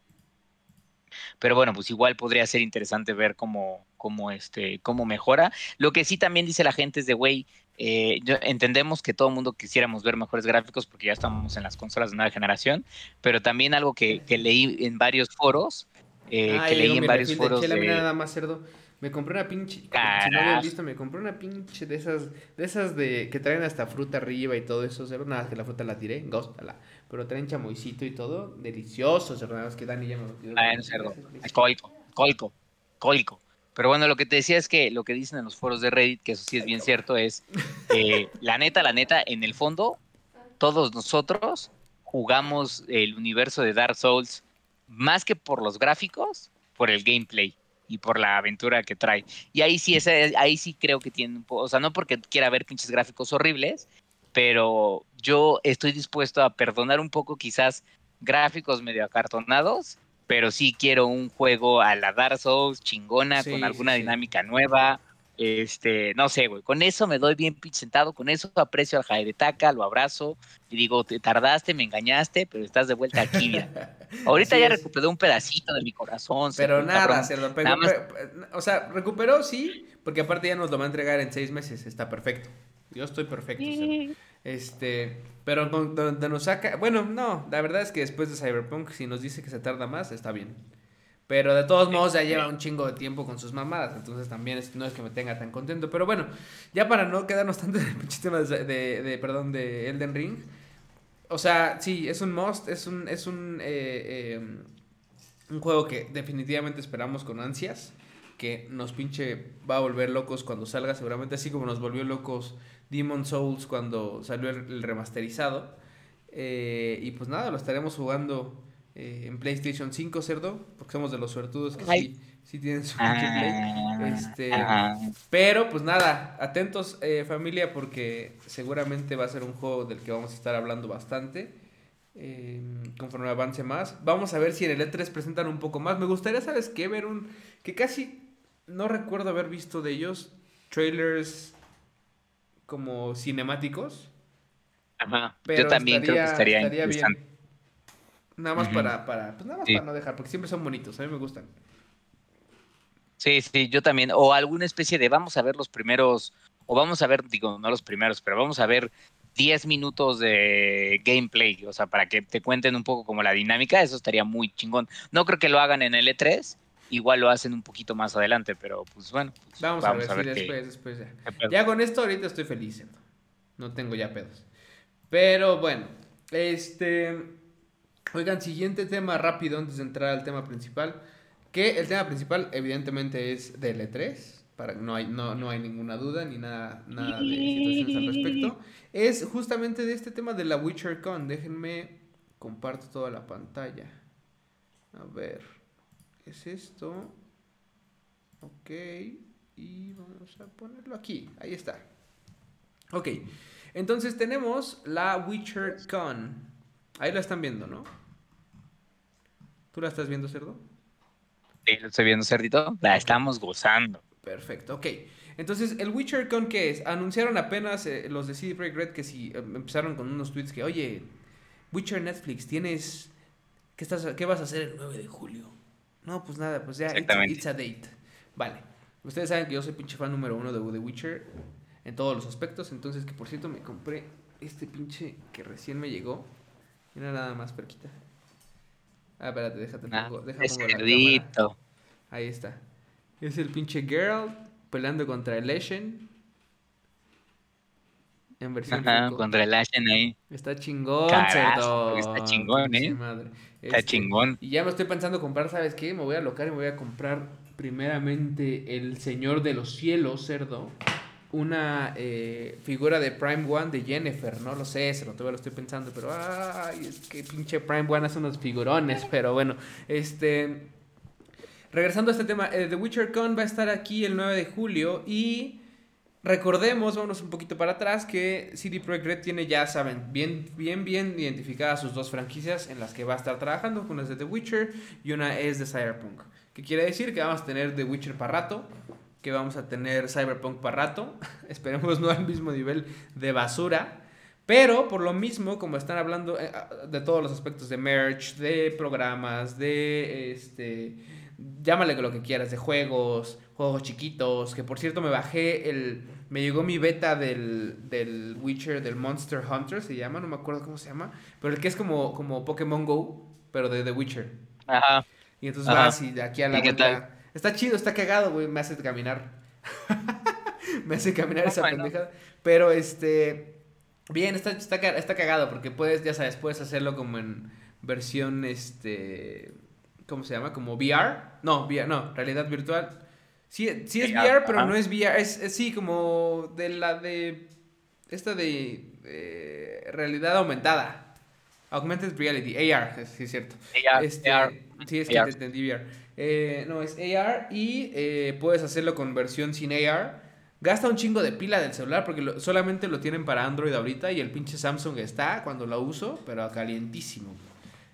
Pero bueno, pues igual podría ser interesante ver cómo, cómo, este, cómo mejora. Lo que sí también dice la gente es de, güey, eh, entendemos que todo el mundo quisiéramos ver mejores gráficos porque ya estamos en las consolas de nueva generación, pero también algo que, leí en varios foros, eh, que leí en varios foros... De... nada más cerdo. Me compré una pinche. Si no visto, me compré una pinche de esas. De esas de. que traen hasta fruta arriba y todo eso. Cero. Nada, que la fruta la tiré. Góstala. Pero traen chamoycito y todo. Delicioso, cerdo. Nada más que Dani ya me lo Ah, en cerdo. Colco. Colco. Colco. Pero bueno, lo que te decía es que lo que dicen en los foros de Reddit, que eso sí es bien cierto, es. (laughs) la neta, la neta, en el fondo. todos nosotros jugamos el universo de Dark Souls más que por los gráficos, por el gameplay y por la aventura que trae. Y ahí sí, ese, ahí sí creo que tiene un poco, o sea, no porque quiera ver pinches gráficos horribles, pero yo estoy dispuesto a perdonar un poco quizás gráficos medio acartonados, pero sí quiero un juego a la Dark Souls chingona, con alguna dinámica nueva, este, no sé, güey, con eso me doy bien sentado, con eso aprecio al Jaeretaka, lo abrazo y digo, te tardaste, me engañaste, pero estás de vuelta aquí. (laughs) Ahorita ya recuperé un pedacito de mi corazón. Pero nada, cerdo, o sea, recuperó, sí, porque aparte ya nos lo va a entregar en seis meses, está perfecto. Yo estoy perfecto. Este, pero donde nos saca, bueno, no, la verdad es que después de Cyberpunk, si nos dice que se tarda más, está bien. Pero de todos modos ya lleva un chingo de tiempo con sus mamadas. Entonces también no es que me tenga tan contento. Pero bueno, ya para no quedarnos tanto en el tema de, de, perdón, de Elden Ring. O sea, sí, es un must. Es un, es un, eh, em, un juego que definitivamente esperamos con ansias. Que nos pinche va a volver locos cuando salga. Seguramente así como nos volvió locos Demon Souls cuando salió el, remasterizado. Eh, y pues nada, lo estaremos jugando eh, en PlayStation 5, cerdo, porque somos de los suertudos que sí, sí, tienen su ah, Este, pero pues nada, atentos eh, familia, porque seguramente va a ser un juego del que vamos a estar hablando bastante. Em, conforme avance más. Vamos a ver si en el E3 presentan un poco más. Me gustaría, ¿sabes qué? Ver un. que casi no recuerdo haber visto de ellos trailers como cinemáticos. Ajá. Yo también creo que estaría, bien. Nada más para, para, pues nada más para no dejar, porque siempre son bonitos, a mí me gustan. Sí, sí, yo también. O alguna especie de vamos a ver los primeros, o vamos a ver, digo, no los primeros, pero vamos a ver 10 minutos de gameplay, o sea, para que te cuenten un poco como la dinámica, eso estaría muy chingón. No creo que lo hagan en el E3, igual lo hacen un poquito más adelante, pero pues bueno. Pues, vamos, a ver, sí, después, después ya. Ya con esto ahorita estoy feliz, no tengo ya pedos. Pero bueno, este... Oigan, siguiente tema rápido antes de entrar al tema principal. Que el tema principal, evidentemente, es de L3. Para, no, hay, no, no hay ninguna duda ni nada, nada de situaciones al respecto. Es justamente de este tema de la Witcher Con. Déjenme comparto toda la pantalla. A ver. Es esto. Ok. Y vamos a ponerlo aquí. Ahí está. Ok. Entonces tenemos la Witcher Con. Ahí la están viendo, ¿no? ¿Tú la estás viendo, Cerdo? Sí, lo estoy viendo, Cerdito. La estamos gozando. Perfecto, ok. Entonces, ¿el Witcher con qué es? Anunciaron apenas eh, los de CD Projekt Red que si em, empezaron con unos tweets que, oye, Witcher Netflix, tienes... ¿Qué, estás, ¿Qué vas a hacer el 9 de julio? No, pues nada, pues ya, it's, a date. Vale. Ustedes saben que yo soy pinche fan número uno de The Witcher en todos los aspectos. Entonces, que por cierto, me compré este pinche que recién me llegó. Mira nada más, perquita. Ah, espérate, déjate ah, pongo, déjame pongo la Ahí está. Es el pinche Girl peleando contra el Ashen. En versión Ajá, contra el Ashen ahí. Está chingón, cerdo. Está chingón, eh. Está este, chingón. Y ya me estoy pensando comprar, ¿sabes qué? Me voy a alocar y me voy a comprar primeramente el Señor de los Cielos, cerdo una eh, figura de Prime One de Jennifer, no lo sé, se lo todavía lo estoy pensando, pero ay, es que pinche Prime One hace unos figurones, (laughs) pero bueno, este regresando a este tema, eh, The Witcher Con va a estar aquí el 9 de julio y recordemos, vámonos un poquito para atrás, que CD Projekt Red tiene, ya saben, bien, bien, bien identificadas sus dos franquicias en las que va a estar trabajando, una es de The Witcher y una es de Cyberpunk. ¿Qué quiere decir? Que vamos a tener The Witcher para rato, que vamos a tener Cyberpunk para rato. (laughs) Esperemos no al mismo nivel de basura. Pero por lo mismo, como están hablando eh, de todos los aspectos de merch, de programas, de este. Llámale lo que quieras, de juegos, juegos chiquitos. Que por cierto me bajé el. Me llegó mi beta del, del Witcher, del Monster Hunter, se llama, no me acuerdo cómo se llama. Pero el que es como, como Pokémon Go, pero de The Witcher. Ajá. Y entonces vas y de aquí a la vuelta. Está chido, está cagado, güey. Me hace caminar. (laughs) me hace caminar esa pendejada. Pero este. Bien, está, está, está cagado porque puedes, ya sabes, puedes hacerlo como en versión, este. ¿Cómo se llama? Como VR. No, VR, no, realidad virtual. Sí, sí es VR, pero no es VR. Es, sí, como de la de. esta de realidad aumentada. Augmented Reality, AR, sí es cierto. AR, este, Sí, es que te entendí VR. Eh, no, es AR y eh, puedes hacerlo con versión sin AR. Gasta un chingo de pila del celular porque solamente lo tienen para Android ahorita y el pinche Samsung está cuando lo uso, pero calientísimo.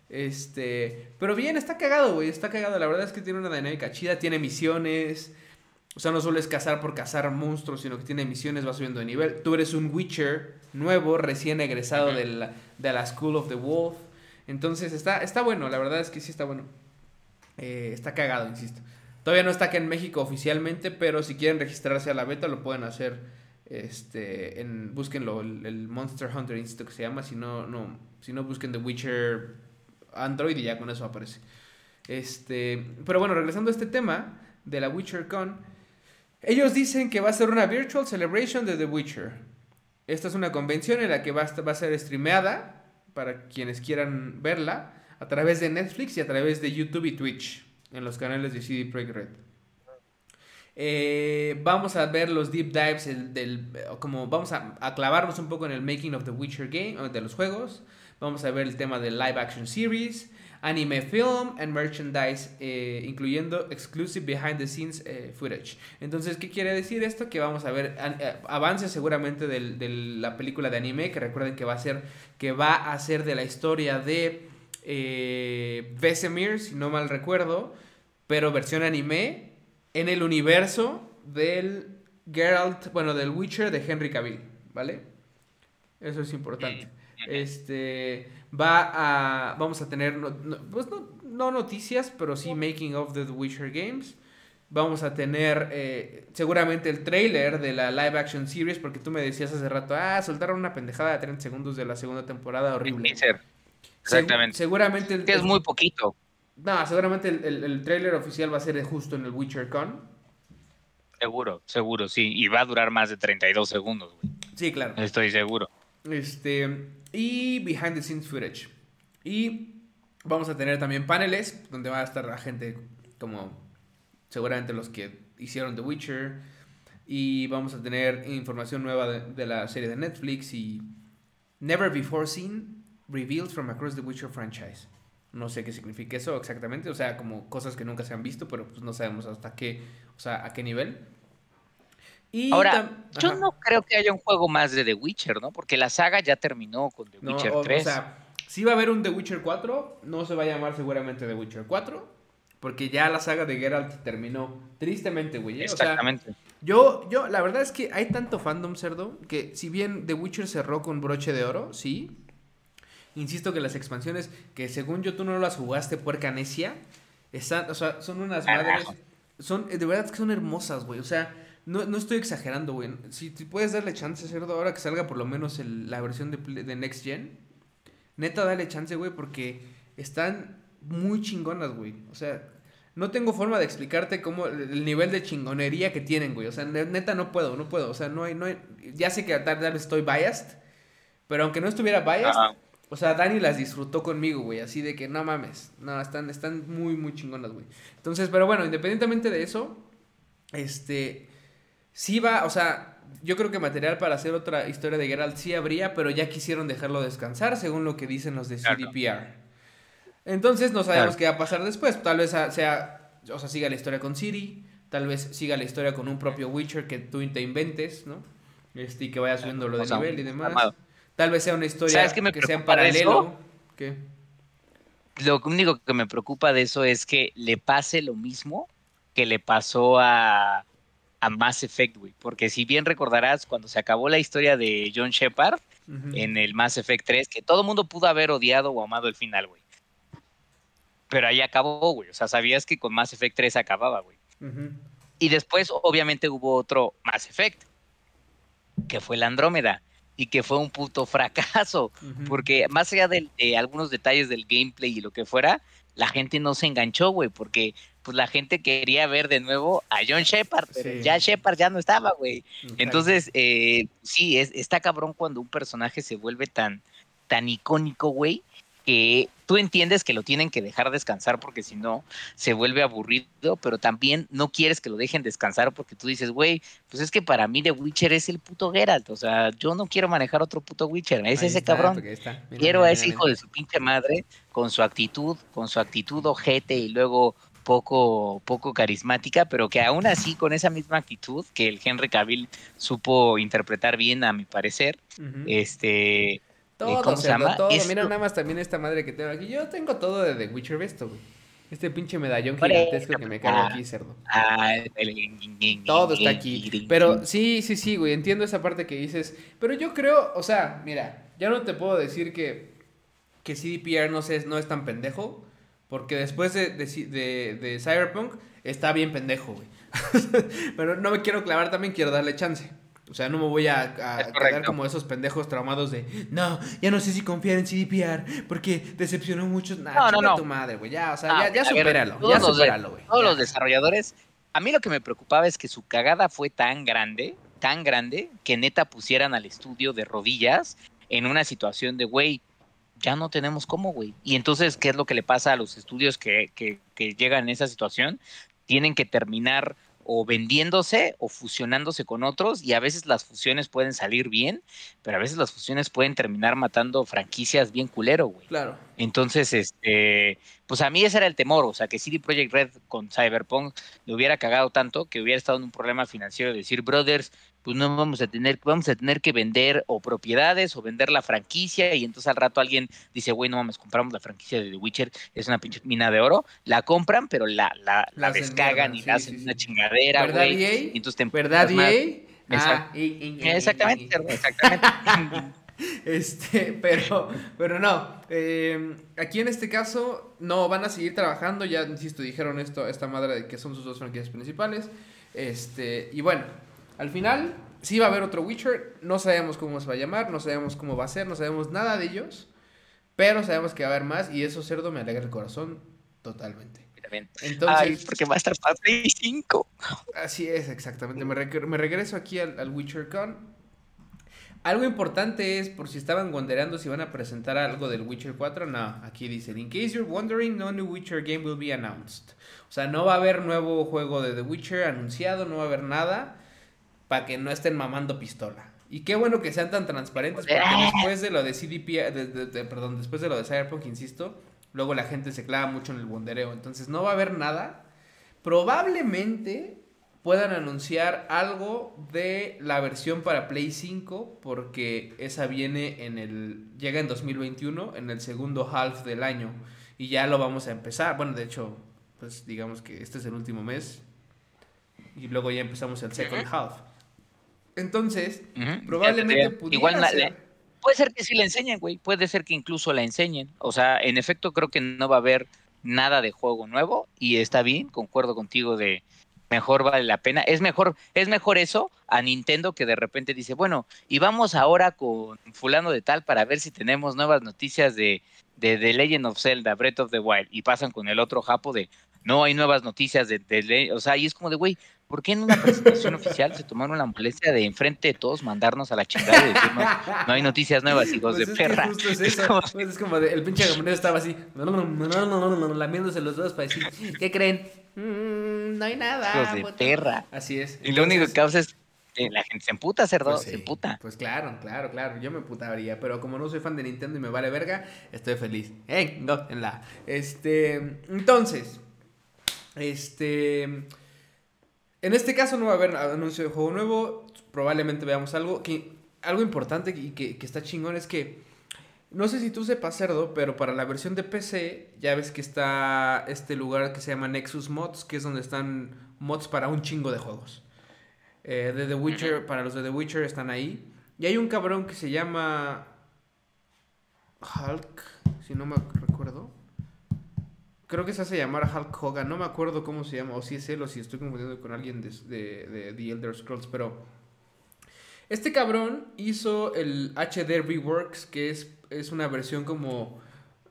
Este, pero bien, está cagado, güey, está cagado. La verdad es que tiene una dinámica chida, tiene misiones. O sea, no solo es cazar por cazar monstruos, sino que tiene misiones, va subiendo de nivel. Tú eres un Witcher nuevo, recién egresado de la, de la School of the Wolf. Entonces está, está bueno, la verdad es que sí está bueno. Eh, está cagado, insisto. Todavía no está aquí en México oficialmente, pero si quieren registrarse a la beta lo pueden hacer. Este, en, búsquenlo, el, Monster Hunter Institute que se llama. Si no, no, si no busquen The Witcher Android y ya con eso aparece. Este, pero bueno, regresando a este tema de la Witcher Con, ellos dicen que va a ser una virtual celebration de The Witcher. Esta es una convención en la que va a, va a ser streameada para quienes quieran verla a través de Netflix y a través de YouTube y Twitch en los canales de CD Projekt Red. Eh, vamos a ver los deep dives del, como vamos a, a, clavarnos un poco en el making of the Witcher game de los juegos vamos a ver el tema de live action series anime film and merchandise, eh, incluyendo exclusive behind the scenes eh, footage. Entonces, ¿qué quiere decir esto? Que vamos a ver eh, avances seguramente de la película de anime, que recuerden que va a ser, que va a ser de la historia de eh, Vesemir, si no mal recuerdo, pero versión anime en el universo del Geralt, bueno, del Witcher de Henry Cavill, ¿vale? Eso es importante. Este va a vamos a tener no, pues no, noticias, pero sí making of the Witcher games. Vamos a tener eh, seguramente el trailer de la live action series, porque tú me decías hace rato, ah, soltaron una pendejada de 30 segundos de la segunda temporada horrible. Exactamente. seguramente. que es muy poquito. No, seguramente el, el, trailer oficial va a ser justo en el Witcher Con. Seguro, seguro, sí. Y va a durar más de 32 segundos, güey. Sí, claro. Estoy seguro. Este, y behind the scenes footage. Y vamos a tener también paneles donde va a estar la gente como seguramente los que hicieron The Witcher. Y vamos a tener información nueva de, la serie de Netflix y Never Before Seen Revealed from Across the Witcher franchise. No sé qué significa eso exactamente, o sea, como cosas que nunca se han visto, pero pues no sabemos hasta qué, o sea, a qué nivel. Ahora, yo no creo que haya un juego más de The Witcher, ¿no? Porque la saga ya terminó con The Witcher 3. O sea, si va a haber un The Witcher 4, no se va a llamar seguramente The Witcher 4, porque ya la saga de Geralt terminó. Tristemente, güey. ¿eh? Exactamente. yo, yo, la verdad es que hay tanto fandom, cerdo, que si bien The Witcher cerró con broche de oro, sí. Insisto que las expansiones, que según yo tú no las jugaste, puerca necia, están, o sea, son unas madres. Son, de verdad que son hermosas, güey. O sea, no, no estoy exagerando, güey. Si, puedes darle chance, cerdo, ahora que salga por lo menos la versión de, de Next Gen. Neta, dale chance, güey, porque están muy chingonas, güey. O sea, no tengo forma de explicarte cómo el nivel de chingonería que tienen, güey. O sea, neta no puedo, no puedo. O sea, no hay, no hay. Ya sé que tal vez estoy biased, pero aunque no estuviera biased, o sea, Dani las disfrutó conmigo, güey. Así de que no mames. No, están, están muy, muy chingonas, güey. Entonces, pero bueno, independientemente de eso, este sí va, o sea, yo creo que material para hacer otra historia de Geralt sí habría, pero ya quisieron dejarlo descansar, según lo que dicen los de CDPR. Entonces no sabemos qué va a pasar después. Tal vez sea, o sea, siga la historia con Siri, tal vez siga la historia con un propio Witcher que tú te inventes, ¿no? Este, y que vaya subiendo lo de nivel y demás. Tal vez sea una historia que, sea en paralelo. ¿Qué? Lo único que me preocupa de eso es que le pase lo mismo que le pasó a a Mass Effect, güey. Porque si bien recordarás, cuando se acabó la historia de John Shepard en el Mass Effect 3, que todo el mundo pudo haber odiado o amado el final, güey. Pero ahí acabó, güey. O sea, sabías que con Mass Effect 3 acababa, güey. Y después, obviamente, hubo otro Mass Effect, que fue la Andrómeda. Y que fue un puto fracaso. Porque más allá de, de algunos detalles del gameplay y lo que fuera, la gente no se enganchó, güey. Porque pues la gente quería ver de nuevo a John Shepard, pero ya Shepard ya no estaba, güey. Entonces, eh, sí, es, está cabrón cuando un personaje se vuelve tan, tan icónico, güey, que tú entiendes que lo tienen que dejar descansar porque si no se vuelve aburrido, pero también no quieres que lo dejen descansar porque tú dices, güey, pues es que para mí The Witcher es el puto Geralt, o sea, yo no quiero manejar otro puto Witcher, es ese cabrón. quiero a ese hijo de su pinche madre con su actitud, con su actitud ojete y luego poco, poco carismática, pero que aún así con esa misma actitud que el Henry Cavill supo interpretar bien a mi parecer, este todo, ¿Cómo se llama? todo. Mira nada más también esta madre que tengo aquí. Yo tengo todo de The Witcher Vesto, güey. Este pinche medallón gigantesco que me cae aquí, cerdo. Ah, todo está aquí. Pero sí, sí, sí, güey. Entiendo esa parte que dices. Pero yo creo, o sea, mira, ya no te puedo decir que, que CDPR no, sé, no es tan pendejo. Porque después de, de, de, de Cyberpunk está bien pendejo, güey. (laughs) Pero no me quiero clavar también, quiero darle chance. O sea, no me voy a, a quedar como esos pendejos traumados de, no, ya no sé si confiar en CDPR porque decepcionó mucho. no, no, no. tu madre, güey. Ya, o sea, ya, ya supéralo. ya supéralo, güey. Todos los desarrolladores, a mí lo que me preocupaba es que su cagada fue tan grande, tan grande, que neta pusieran al estudio de rodillas en una situación de, güey, ya no tenemos cómo, güey. Y entonces, ¿qué es lo que le pasa a los estudios que, que, que llegan en esa situación? Tienen que terminar o vendiéndose o fusionándose con otros y a veces las fusiones pueden salir bien, pero a veces las fusiones pueden terminar matando franquicias bien culero, güey. Claro. Entonces, este, pues a mí ese era el temor, o sea, que CD Projekt Red con Cyberpunk le hubiera cagado tanto que hubiera estado en un problema financiero de decir, brothers, pues no vamos a tener, vamos a tener que vender o propiedades o vender la franquicia y entonces al rato alguien dice, güey, no mames, compramos la franquicia de The Witcher, es una pinche mina de oro, la compran, pero la, la, la descagan y la hacen una chingadera, güey. Y entonces te ¿Verdad, EA? Ah, exactamente, exactamente. (laughs) Este, pero, pero no. Em, aquí en este caso, no, van a seguir trabajando. Ya, insisto, dijeron esto, esta madre de que son sus dos franquicias principales. Este, y bueno, al final, sí va a haber otro Witcher. No sabemos cómo se va a llamar, no sabemos cómo va a ser, no sabemos nada de ellos. Pero sabemos que va a haber más y eso, cerdo, me alegra el corazón totalmente. Entonces, porque va a estar para Play 5. Así es, exactamente. Me, regreso aquí al, al Witcher Con. Algo importante es, por si estaban wonderando si van a presentar algo del Witcher 4, no, aquí dicen, in case you're wondering, no new Witcher game will be announced. O sea, no va a haber nuevo juego de The Witcher anunciado, no va a haber nada para que no estén mamando pistola. Y qué bueno que sean tan transparentes, porque después de lo de CDP, perdón, después de lo de Cyberpunk, insisto, luego la gente se clava mucho en el bondereo. Entonces no va a haber nada. Probablemente puedan anunciar algo de la versión para Play 5, porque esa viene en el. llega en 2021, en el segundo half del año. Y ya lo vamos a empezar. Bueno, de hecho, pues digamos que este es el último mes. Y luego ya empezamos el second half. Entonces, probablemente pudiera Igual ser... puede ser que sí la enseñen, güey. Puede ser que incluso la enseñen. O sea, en efecto, creo que no va a haber nada de juego nuevo. Y está bien, concuerdo contigo de mejor vale la pena. Es mejor, es mejor eso a Nintendo que de repente dice, bueno, y vamos ahora con fulano de tal para ver si tenemos nuevas noticias de, de The Legend of Zelda, Breath of the Wild, y pasan con el otro japo de, no hay nuevas noticias de, de o sea, y es como de, güey, ¿por qué en una presentación oficial se tomaron la molestia de enfrente de todos mandarnos a la chingada y decirnos, no hay noticias nuevas, hijos pues de perra? es, (laughs) como, pues es como de, el pinche gamonero estaba así, lamiéndose los dos para decir, ¿qué creen? Mm, no hay nada. Hijos de perra. Así es. Y lo único que causa es que la gente se emputa, cerdo, pues se emputa. Pues claro, claro, claro, yo me emputaría, pero como no soy fan de Nintendo y me vale verga, estoy feliz. ¡Eh! No, en la. Este, entonces, este. En este caso no va a haber anuncio de juego nuevo. Probablemente veamos algo. Que, algo importante y que, que está chingón es que. No sé si tú sepas, cerdo, pero para la versión de PC, ya ves que está este lugar que se llama Nexus Mods, que es donde están mods para un chingo de juegos. Eh, de The Witcher, para los de The Witcher están ahí. Y hay un cabrón que se llama Hulk, si no me recuerdo. Creo que se hace llamar Hulk Hogan, no me acuerdo cómo se llama, o si es él o si estoy confundiendo con alguien de, de, The Elder Scrolls, pero este cabrón hizo el HD Reworks, que es, es una versión como,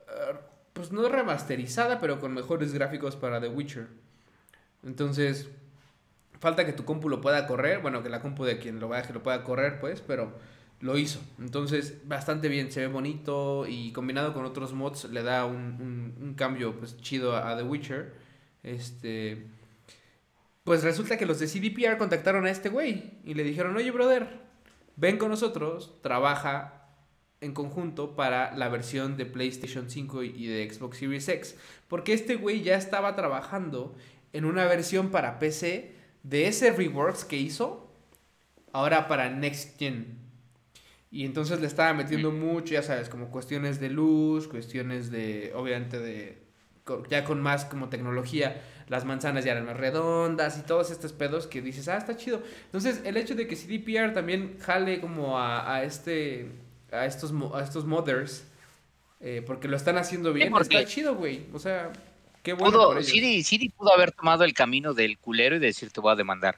eh, pues no remasterizada, pero con mejores gráficos para The Witcher. Entonces, falta que tu compu lo pueda correr, bueno, que la compu de quien lo que lo pueda correr, pues, pero lo hizo. Entonces, bastante bien, se ve bonito y combinado con otros mods le da un, un, cambio pues, chido a, The Witcher. Este, pues resulta que los de CDPR contactaron a este güey y le dijeron, oye, brother, ven con nosotros, trabaja en conjunto para la versión de PlayStation 5 y de Xbox Series X. Porque este güey ya estaba trabajando en una versión para PC de ese reworks que hizo, ahora para Next Gen. Y entonces le estaba metiendo mucho, ya sabes, como cuestiones de luz, cuestiones de, obviamente, de, ya con más como tecnología, las manzanas ya eran más redondas y todos estos pedos que dices, ah, está chido. Entonces, el hecho de que CDPR también jale como a, a este, a estos, a estos modders, eh, porque lo están haciendo bien, está chido, güey. O sea, qué bueno. Pudo, CD, pudo haber tomado el camino del culero y decir, te voy a demandar.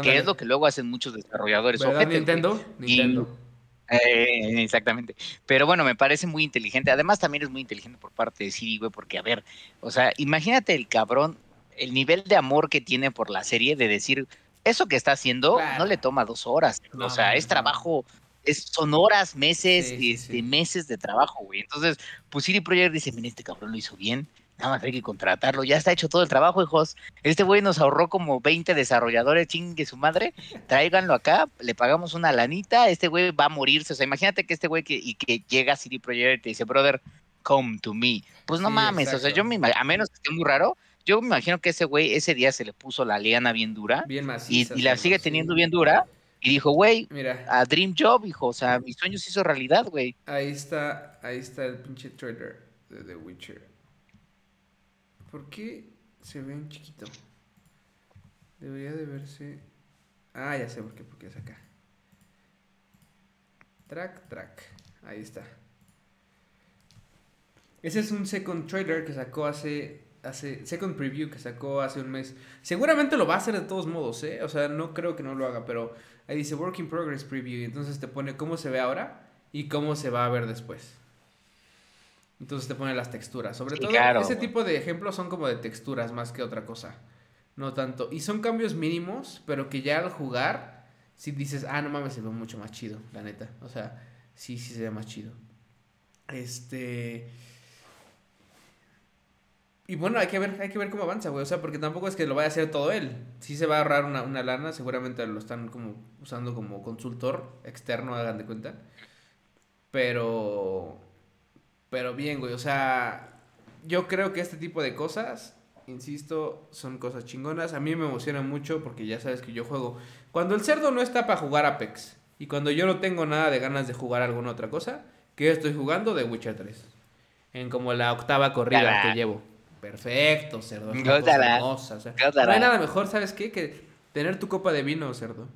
Que es lo que luego hacen muchos desarrolladores. ¿Verdad, Nintendo? Nintendo. Eh, exactamente. Pero bueno, me parece muy inteligente. Además, también es muy inteligente por parte de CD, güey, porque a ver, o sea, imagínate el cabrón, el nivel de amor que tiene por la serie de decir, eso que está haciendo no le toma dos horas. o sea, es trabajo, es, son horas, meses, este, meses de trabajo, güey. Entonces, pues CD Projekt dice, mira, este cabrón lo hizo bien Nada más hay que contratarlo. Ya está hecho todo el trabajo, hijos. Este güey nos ahorró como 20 desarrolladores, chingue su madre. Tráiganlo acá, le pagamos una lanita. Este güey va a morirse. O sea, imagínate que este güey que, y que llega a CD Projekt y te dice, brother, come to me. Pues no mames. O sea, yo me a menos que esté muy raro, yo me imagino que ese güey ese día se le puso la liana bien dura. Bien maciza, y, la sigue teniendo bien dura. Y dijo, güey, a Dream Job, hijo. O sea, mis sueños se hizo realidad, güey. Ahí está, ahí está el pinche trailer de The Witcher. ¿Por qué se ve en chiquito? Debería de verse... Ah, ya sé por qué, porque es acá. Track, track. Ahí está. Ese es un second trailer que sacó hace, hace... Second preview que sacó hace un mes. Seguramente lo va a hacer de todos modos, ¿eh? O sea, no creo que no lo haga, pero ahí dice Work in Progress Preview. Y entonces te pone cómo se ve ahora y cómo se va a ver después. Entonces te pone las texturas. Sobre todo, ese tipo de ejemplos son como de texturas más que otra cosa. No tanto. Y son cambios mínimos, pero que ya al jugar, si dices, ah, no mames, se ve mucho más chido, la neta. O sea, sí, sí se ve más chido. Este. Y bueno, hay que ver, hay que ver cómo avanza, güey. O sea, porque tampoco es que lo vaya a hacer todo él. Sí se va a ahorrar una, una lana, seguramente lo están como usando como consultor externo, hagan de cuenta. Pero pero bien, güey, o sea, yo creo que este tipo de cosas, insisto, son cosas chingonas. A mí me emociona mucho porque ya sabes que yo juego. Cuando el cerdo no está para jugar Apex y cuando yo no tengo nada de ganas de jugar alguna otra cosa, que estoy jugando de Witcher 3. En como la octava corrida que llevo. Perfecto, cerdo. no hay nada mejor, ¿sabes qué? Que tener tu copa de vino, cerdo.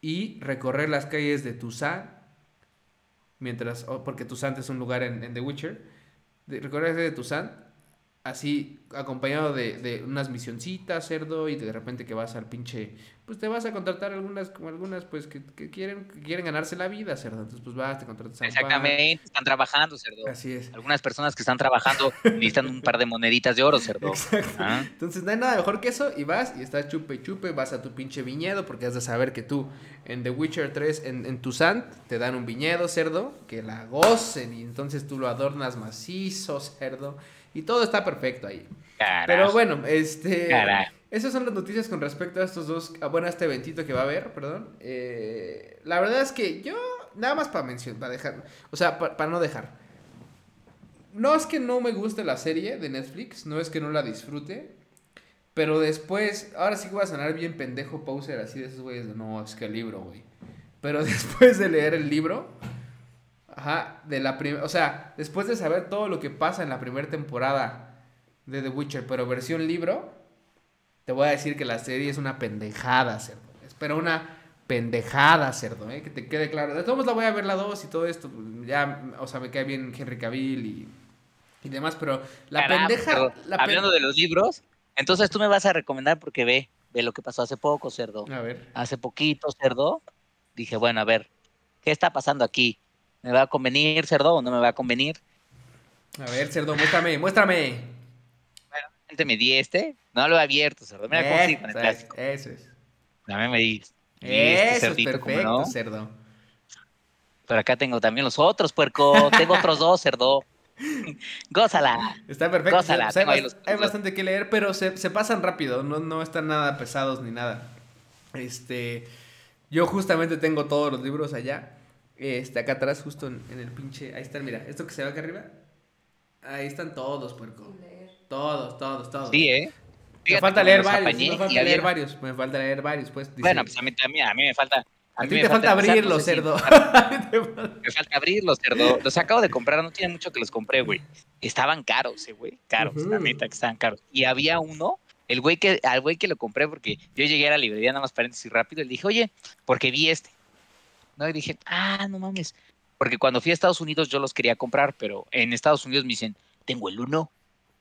Y recorrer las calles de Tuzá mientras, porque Toussaint es un lugar en, en The Witcher, recorrer de Toussaint así acompañado de, de, unas misioncitas, cerdo, y de repente que vas al pinche, pues te vas a contratar algunas, como algunas, pues que, que quieren, que quieren ganarse la vida, cerdo. Entonces, pues vas, te contratas a Exactamente, están trabajando, cerdo. Así es. Algunas personas que están trabajando necesitan un par de moneditas de oro, cerdo. Exacto. ¿Ah? Entonces, no hay nada mejor que eso, y vas, y estás chupe y chupe, vas a tu pinche viñedo, porque has de saber que tú, en The Witcher 3, en, en Toussaint, te dan un viñedo, cerdo, que la gocen, y entonces tú lo adornas macizo, cerdo y todo está perfecto ahí. Pero bueno, este. Esas son las noticias con respecto a estos dos. Bueno, a este eventito que va a haber, perdón. Eh, la verdad es que yo. Nada más para mencionar, para dejar. O sea, para, no dejar. No es que no me guste la serie de Netflix, no es que no la disfrute. Pero después, ahora sí que voy a sonar bien pendejo poser así de esos güeyes de no, es que el libro, güey. Pero (laughs) después de leer el libro, Ajá, de la primera, o sea, después de saber todo lo que pasa en la primera temporada de The Witcher, pero versión libro, te voy a decir que la serie es una pendejada, cerdo. Espero una pendejada, cerdo, ¿eh? que te quede claro. De todos modos la voy a ver la 2 y todo esto, ya, o sea, me cae bien Henry Cavill y, y demás, pero la pendeja... hablando de los libros, entonces tú me vas a recomendar porque ve, ve lo que pasó hace poco, cerdo. A ver. Hace poquito, cerdo. Dije, bueno, a ver, ¿qué está pasando aquí? ¿Me va a convenir, cerdo, o no me va a convenir? A ver, cerdo, muéstrame, muéstrame. Bueno, me di este. No lo he abierto, cerdo. Mira cómo sí con el. Eso es. Dame me di. Eso es perfecto, cerdo. Pero acá tengo también los otros, puerco. Tengo otros dos, cerdo. (laughs) Gózala. Está perfecto. Gózala, O sea, hay, los- hay bastante que leer, pero se, se pasan rápido. No, no están nada pesados ni nada. Este. Yo justamente tengo todos los libros allá. Este, acá atrás, justo en, en el pinche. Ahí están, mira. Esto que se ve acá arriba. Ahí están todos, puerco. Todos, todos, todos. Sí, ¿eh? Me falta leer varios. apañé Me falta había- leer varios. Me falta leer varios, pues. dice- Bueno, pues a mí también, a mí me falta. a mí ti me te falta empezar, abrirlos, no sé si- cerdo. (laughs) Me falta abrirlos, cerdo. Los acabo de comprar, no tiene mucho que los compré, güey. Estaban caros, eh, güey. Caros, la neta que estaban caros. Y había uno, el güey que, al güey que lo compré, porque yo llegué a la librería, nada más paréntesis rápido, y le dije, oye, porque vi este. No, y dije, ah, no mames. Porque cuando fui a Estados Unidos yo los quería comprar, pero en Estados Unidos me dicen, tengo el 1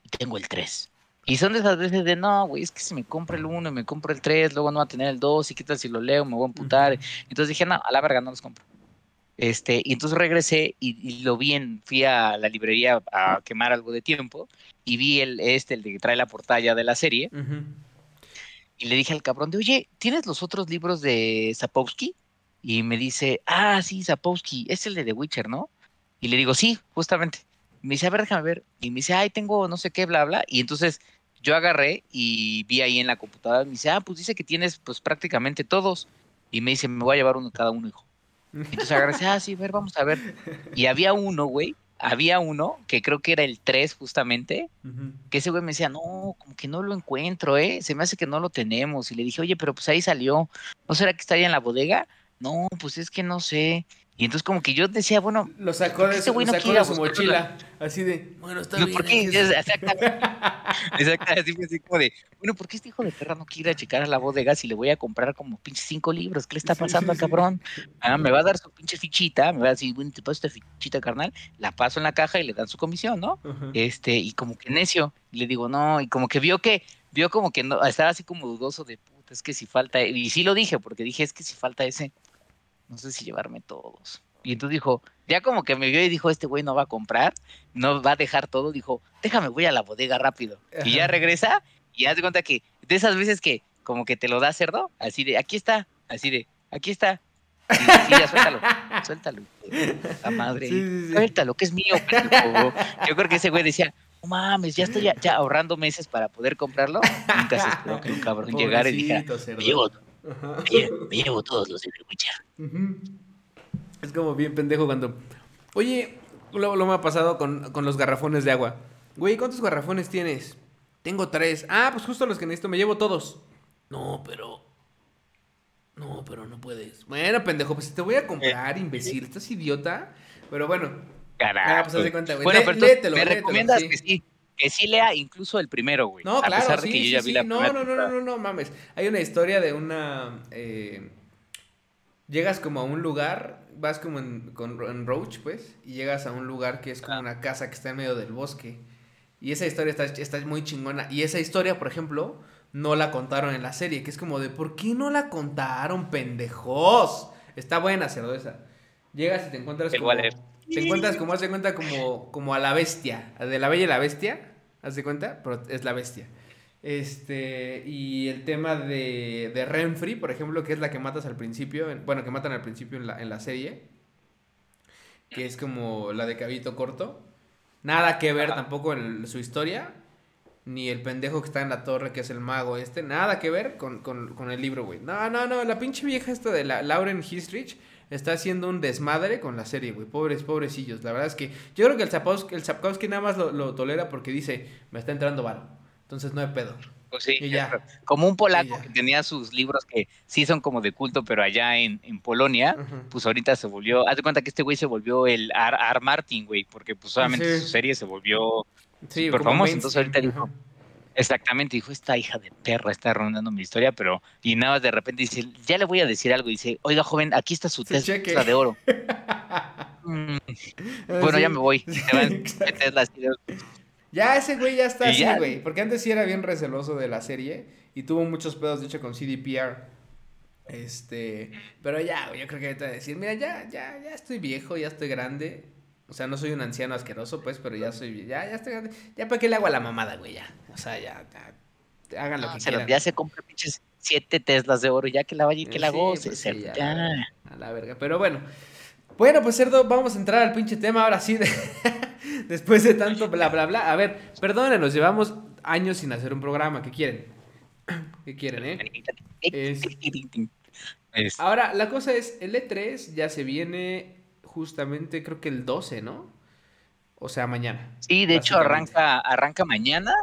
y tengo el 3. Y son de esas veces de, no, güey, es que si me compro el 1 y me compro el 3, luego no va a tener el 2, y qué tal si lo leo, me voy a emputar. Entonces dije, no, a la verga no los compro. Este, y entonces regresé y, y lo vi en, fui a la librería a quemar algo de tiempo y vi el este, el de que trae la portada de la serie, y le dije al cabrón de, oye, ¿tienes los otros libros de Sapowski? Y me dice, ah, sí, Sapowski, es el de The Witcher, ¿no? Y le digo, sí, justamente. Me dice, a ver, déjame ver. Y me dice, ay, tengo no sé qué, bla, bla. Y entonces yo agarré y vi ahí en la computadora, me dice, ah, pues dice que tienes pues prácticamente todos. Y me dice, me voy a llevar uno cada uno, hijo. Entonces agarré, ah, sí, a ver, vamos a ver. Y había uno, güey, había uno que creo que era el 3 justamente, que ese güey me decía, no, como que no lo encuentro, ¿eh? Se me hace que no lo tenemos. Y le dije, oye, pero pues ahí salió. ¿No será que está ahí en la bodega? No, pues es que no sé. Y entonces como que yo decía, bueno, Lo sacó de Este su, güey lo no sacó quiere de su buscarlo. mochila. Así de, bueno, está no, bien. ¿por qué? (laughs) Exactamente. Exactamente, así fue así como de, bueno, ¿por qué este hijo de perra no quiere checar a la bodega si le voy a comprar como pinche cinco libros? ¿Qué le está pasando sí, al sí. cabrón? Ah, me va a dar su pinche fichita, me va a decir, bueno, te paso esta fichita, carnal, la paso en la caja y le dan su comisión, ¿no? Este, y como que necio, y le digo, no, y como que vio que, vio como que no, estaba así como dudoso de puta, es que si falta, y sí lo dije, porque dije, es que si falta ese, no sé si llevarme todos. Y entonces dijo, ya como que me vio y dijo, este güey no va a comprar, no va a dejar todo, dijo, déjame, voy a la bodega rápido. Y ya regresa, y haz de cuenta que, de esas veces que como que te lo da cerdo, así de, aquí está, así de, aquí está. Y sí, ya suéltalo, (laughs) suéltalo, puta madre. Sí, sí, sí. Suéltalo, que es mío. Yo creo que ese güey decía, no mames, ya estoy ya, ya ahorrando meses para poder comprarlo. Nunca se esperó que un cabrón llegara y dijera, Pobrecito cerdo. Me llevo, Ajá. me llevo, todos los de The Witcher. Es como bien pendejo cuando. Oye, lo, lo me ha pasado con, con los garrafones de agua. Güey, ¿cuántos garrafones tienes? Tengo tres. Ah, pues justo los que necesito, me llevo todos. No, pero. No, pero no puedes. Bueno, pendejo, pues te voy a comprar, imbécil. ¿Estás idiota? Pero bueno, Carajo. Ah, pues cuenta, güey. Bueno, pero tú léetelo, me léetelo, recomiendas sí. que sí, que sí lea incluso el primero, güey. No, a claro, pesar de sí, que yo sí, ya vi la No, primera no, no, no, no, no, mames. Hay una historia de una... eh, llegas como a un lugar, vas como en, con, en Roach, pues, y llegas a un lugar que es Ah. como una casa que está en medio del bosque. Y esa historia está, está muy chingona. Y esa historia, por ejemplo, no la contaron en la serie, que es como de, ¿por qué no la contaron, pendejos? Está buena, cerdo esa. Llegas y te encuentras como... Te encuentras como, haz de cuenta, como, como a la bestia. De la bella y la bestia, haz de cuenta, pero es la bestia. Este, y el tema de, de Renfrey, por ejemplo, que es la que matas al principio, en- bueno, que matan al principio en la, en la serie, que es como la de Cabito Corto. Nada que ver tampoco en su historia, ni el pendejo que está en la torre, que es el mago este, nada que ver con, con, con el libro, güey. No, no, no, la pinche vieja esta de la Lauren Histrich está haciendo un desmadre con la serie, güey. Pobres, pobrecillos. La verdad es que yo creo que el Zapkowski, el Zapkowski nada más lo, lo tolera porque dice, me está entrando varo. Entonces no hay pedo. Pues sí, Y ya. (laughs) como un polaco que tenía sus libros que sí son como de culto, pero allá en, en Polonia, Ujú. pues ahorita se volvió, haz de cuenta que este güey se volvió el R. R. Martin, güey, porque pues solamente Sí. su serie se volvió Sí, como famoso, entonces ahorita dijo. Exactamente, dijo, esta hija de perra está arruinando mi historia, pero, y nada más de repente dice, ya le voy a decir algo, dice, oiga joven, aquí está su Tesla cheque. de oro. (laughs) Mm, bueno, Sí. ya me voy. Sí, (laughs) Ya ese güey ya está Y así, güey. Porque antes sí era bien receloso de la serie. Y tuvo muchos pedos, de hecho, con CDPR. Este. Pero ya, yo creo que ahorita decir, mira, ya, ya, ya estoy viejo, ya estoy grande. O sea, no soy un anciano asqueroso, pues, pero ya soy, ya, ya estoy. Ya para qué le hago a la mamada, güey, ya. O sea, ya, ya, hagan lo No, que se quieran. ya se compra pinches siete Teslas de oro, ya que la vaya y que la goce, pues sí, cerdo, ya, ya. A la verga. Pero bueno, Bueno, pues cerdo, vamos a entrar al pinche tema ahora sí. (laughs) Después de tanto bla, bla, bla. A ver, perdónenos, llevamos años sin hacer un programa. ¿Qué quieren? (clears throat) ¿Qué quieren, eh? Es... (laughs) Ahora, la cosa es, el E3 ya se viene justamente, creo que el 12, ¿no? O sea, mañana. Sí, de hecho arranca, arranca mañana.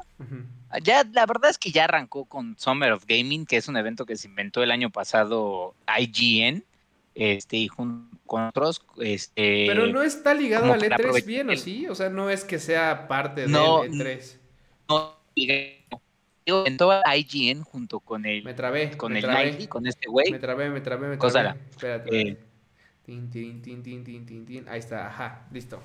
Ya, la verdad es que ya arrancó con Summer of Gaming, que es un evento que se inventó el año pasado IGN, este, y junto con otros, este. Pero no está ligado al E3 bien, ¿o sí? O sea, no es que sea parte del E3. No, inventó IGN junto con el. Me trabé. Con me el trabé, con este güey. Me trabé, me trabé, me trabé. Espérate. Eh, tin, tin, tin, tin, tin, tin, Ahí está, ajá, listo.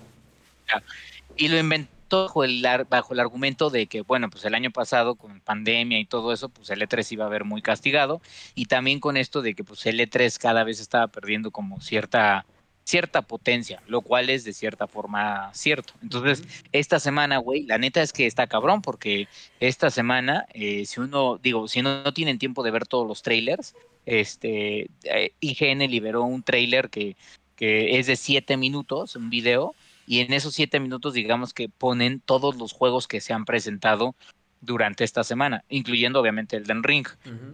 Y lo inventó bajo el, bajo el argumento de que, bueno, pues el año pasado con pandemia y todo eso, pues el E3 iba a ver muy castigado. Y también con esto de que pues el E3 cada vez estaba perdiendo como cierta cierta potencia, lo cual es de cierta forma cierto. Entonces, esta semana, güey, la neta es que está cabrón, porque esta semana, eh, si uno, digo, si no, no, tienen tiempo de ver todos los trailers, este, eh, IGN liberó un trailer que, que es de siete minutos, un video, y en esos siete minutos digamos que ponen todos los juegos que se han presentado durante esta semana, incluyendo obviamente el Den Ring.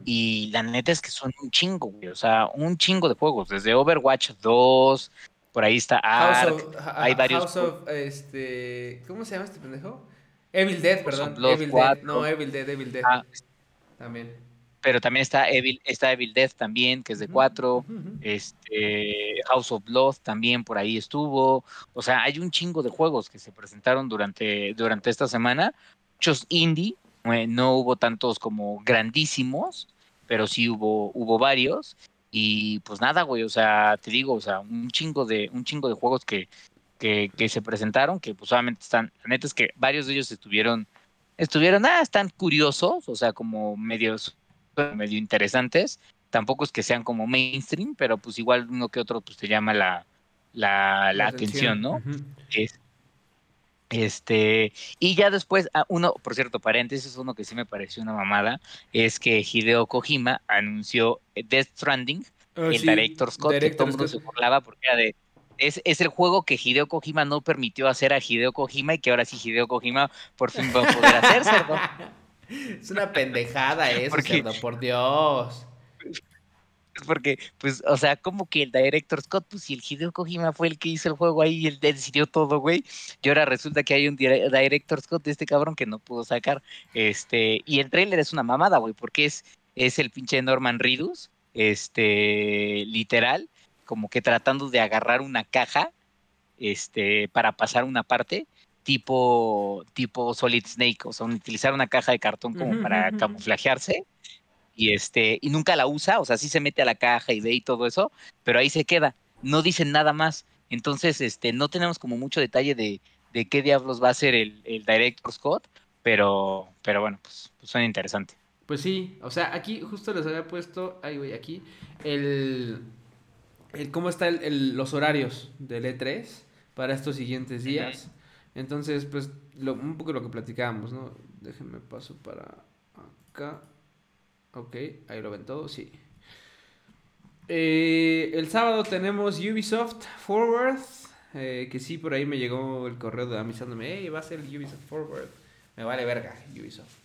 Y la neta es que son un chingo, güey, o sea, un chingo de juegos, desde Overwatch 2, por ahí está Ark, hay varios. House of, este, ¿cómo se llama este pendejo? Evil Dead, perdón. Evil Dead, no, Evil Dead, Evil Dead. Ah, también pero también está Evil, está Evil Death también, que es de cuatro, este, House of Blood también por ahí estuvo, o sea, hay un chingo de juegos que se presentaron durante, durante esta semana, muchos indie, eh, no hubo tantos como grandísimos, pero sí hubo, hubo varios, y pues nada, güey, o sea, te digo, o sea, un chingo de, un chingo de juegos que, que, que se presentaron, que pues solamente están, la neta es que varios de ellos estuvieron, estuvieron, ah, están curiosos, o sea, como medios medio interesantes. Tampoco es que sean como mainstream, pero pues igual uno que otro pues te llama la, la, la, atención, ¿no? es, este, y ya después, ah, uno, por cierto, paréntesis, uno que sí me pareció una mamada, es que Hideo Kojima anunció Death Stranding, oh, el Director Scott, que todo el mundo se burlaba porque era de, es, es, el juego que Hideo Kojima no permitió hacer a Hideo Kojima y que ahora sí Hideo Kojima por fin va a poder hacer, ¿no? (laughs) Es una pendejada (laughs) eso, cerdo, por Dios. Porque, pues, o sea, como que el Director Scott, pues si el Hideo Kojima fue el que hizo el juego ahí y él decidió todo, güey. Y ahora resulta que hay un Director Scott de este cabrón que no pudo sacar. Este, y el trailer es una mamada, güey, porque es, es el pinche Norman Ridus, este, literal, como que tratando de agarrar una caja, este, para pasar una parte tipo, tipo Solid Snake, o sea, utilizar una caja de cartón como para camuflajearse y este y nunca la usa, o sea, sí se mete a la caja y ve y todo eso, pero ahí se queda, no dicen nada más. Entonces, este, no tenemos como mucho detalle de, de qué diablos va a ser el, el Director Scott, pero, pero bueno, pues, pues suena interesante. Pues sí, o sea, aquí justo les había puesto, ay güey, aquí, el, el cómo están los horarios del E3 para estos siguientes días. Entonces, pues, lo, un poco lo que platicábamos, ¿no? Déjenme paso para acá. Ok, ahí lo ven todo, sí. Eh, el sábado tenemos Ubisoft Forward. Eh, que sí, por ahí me llegó el correo de avisándome, hey, va a ser el Ubisoft Forward. Me vale verga, Ubisoft.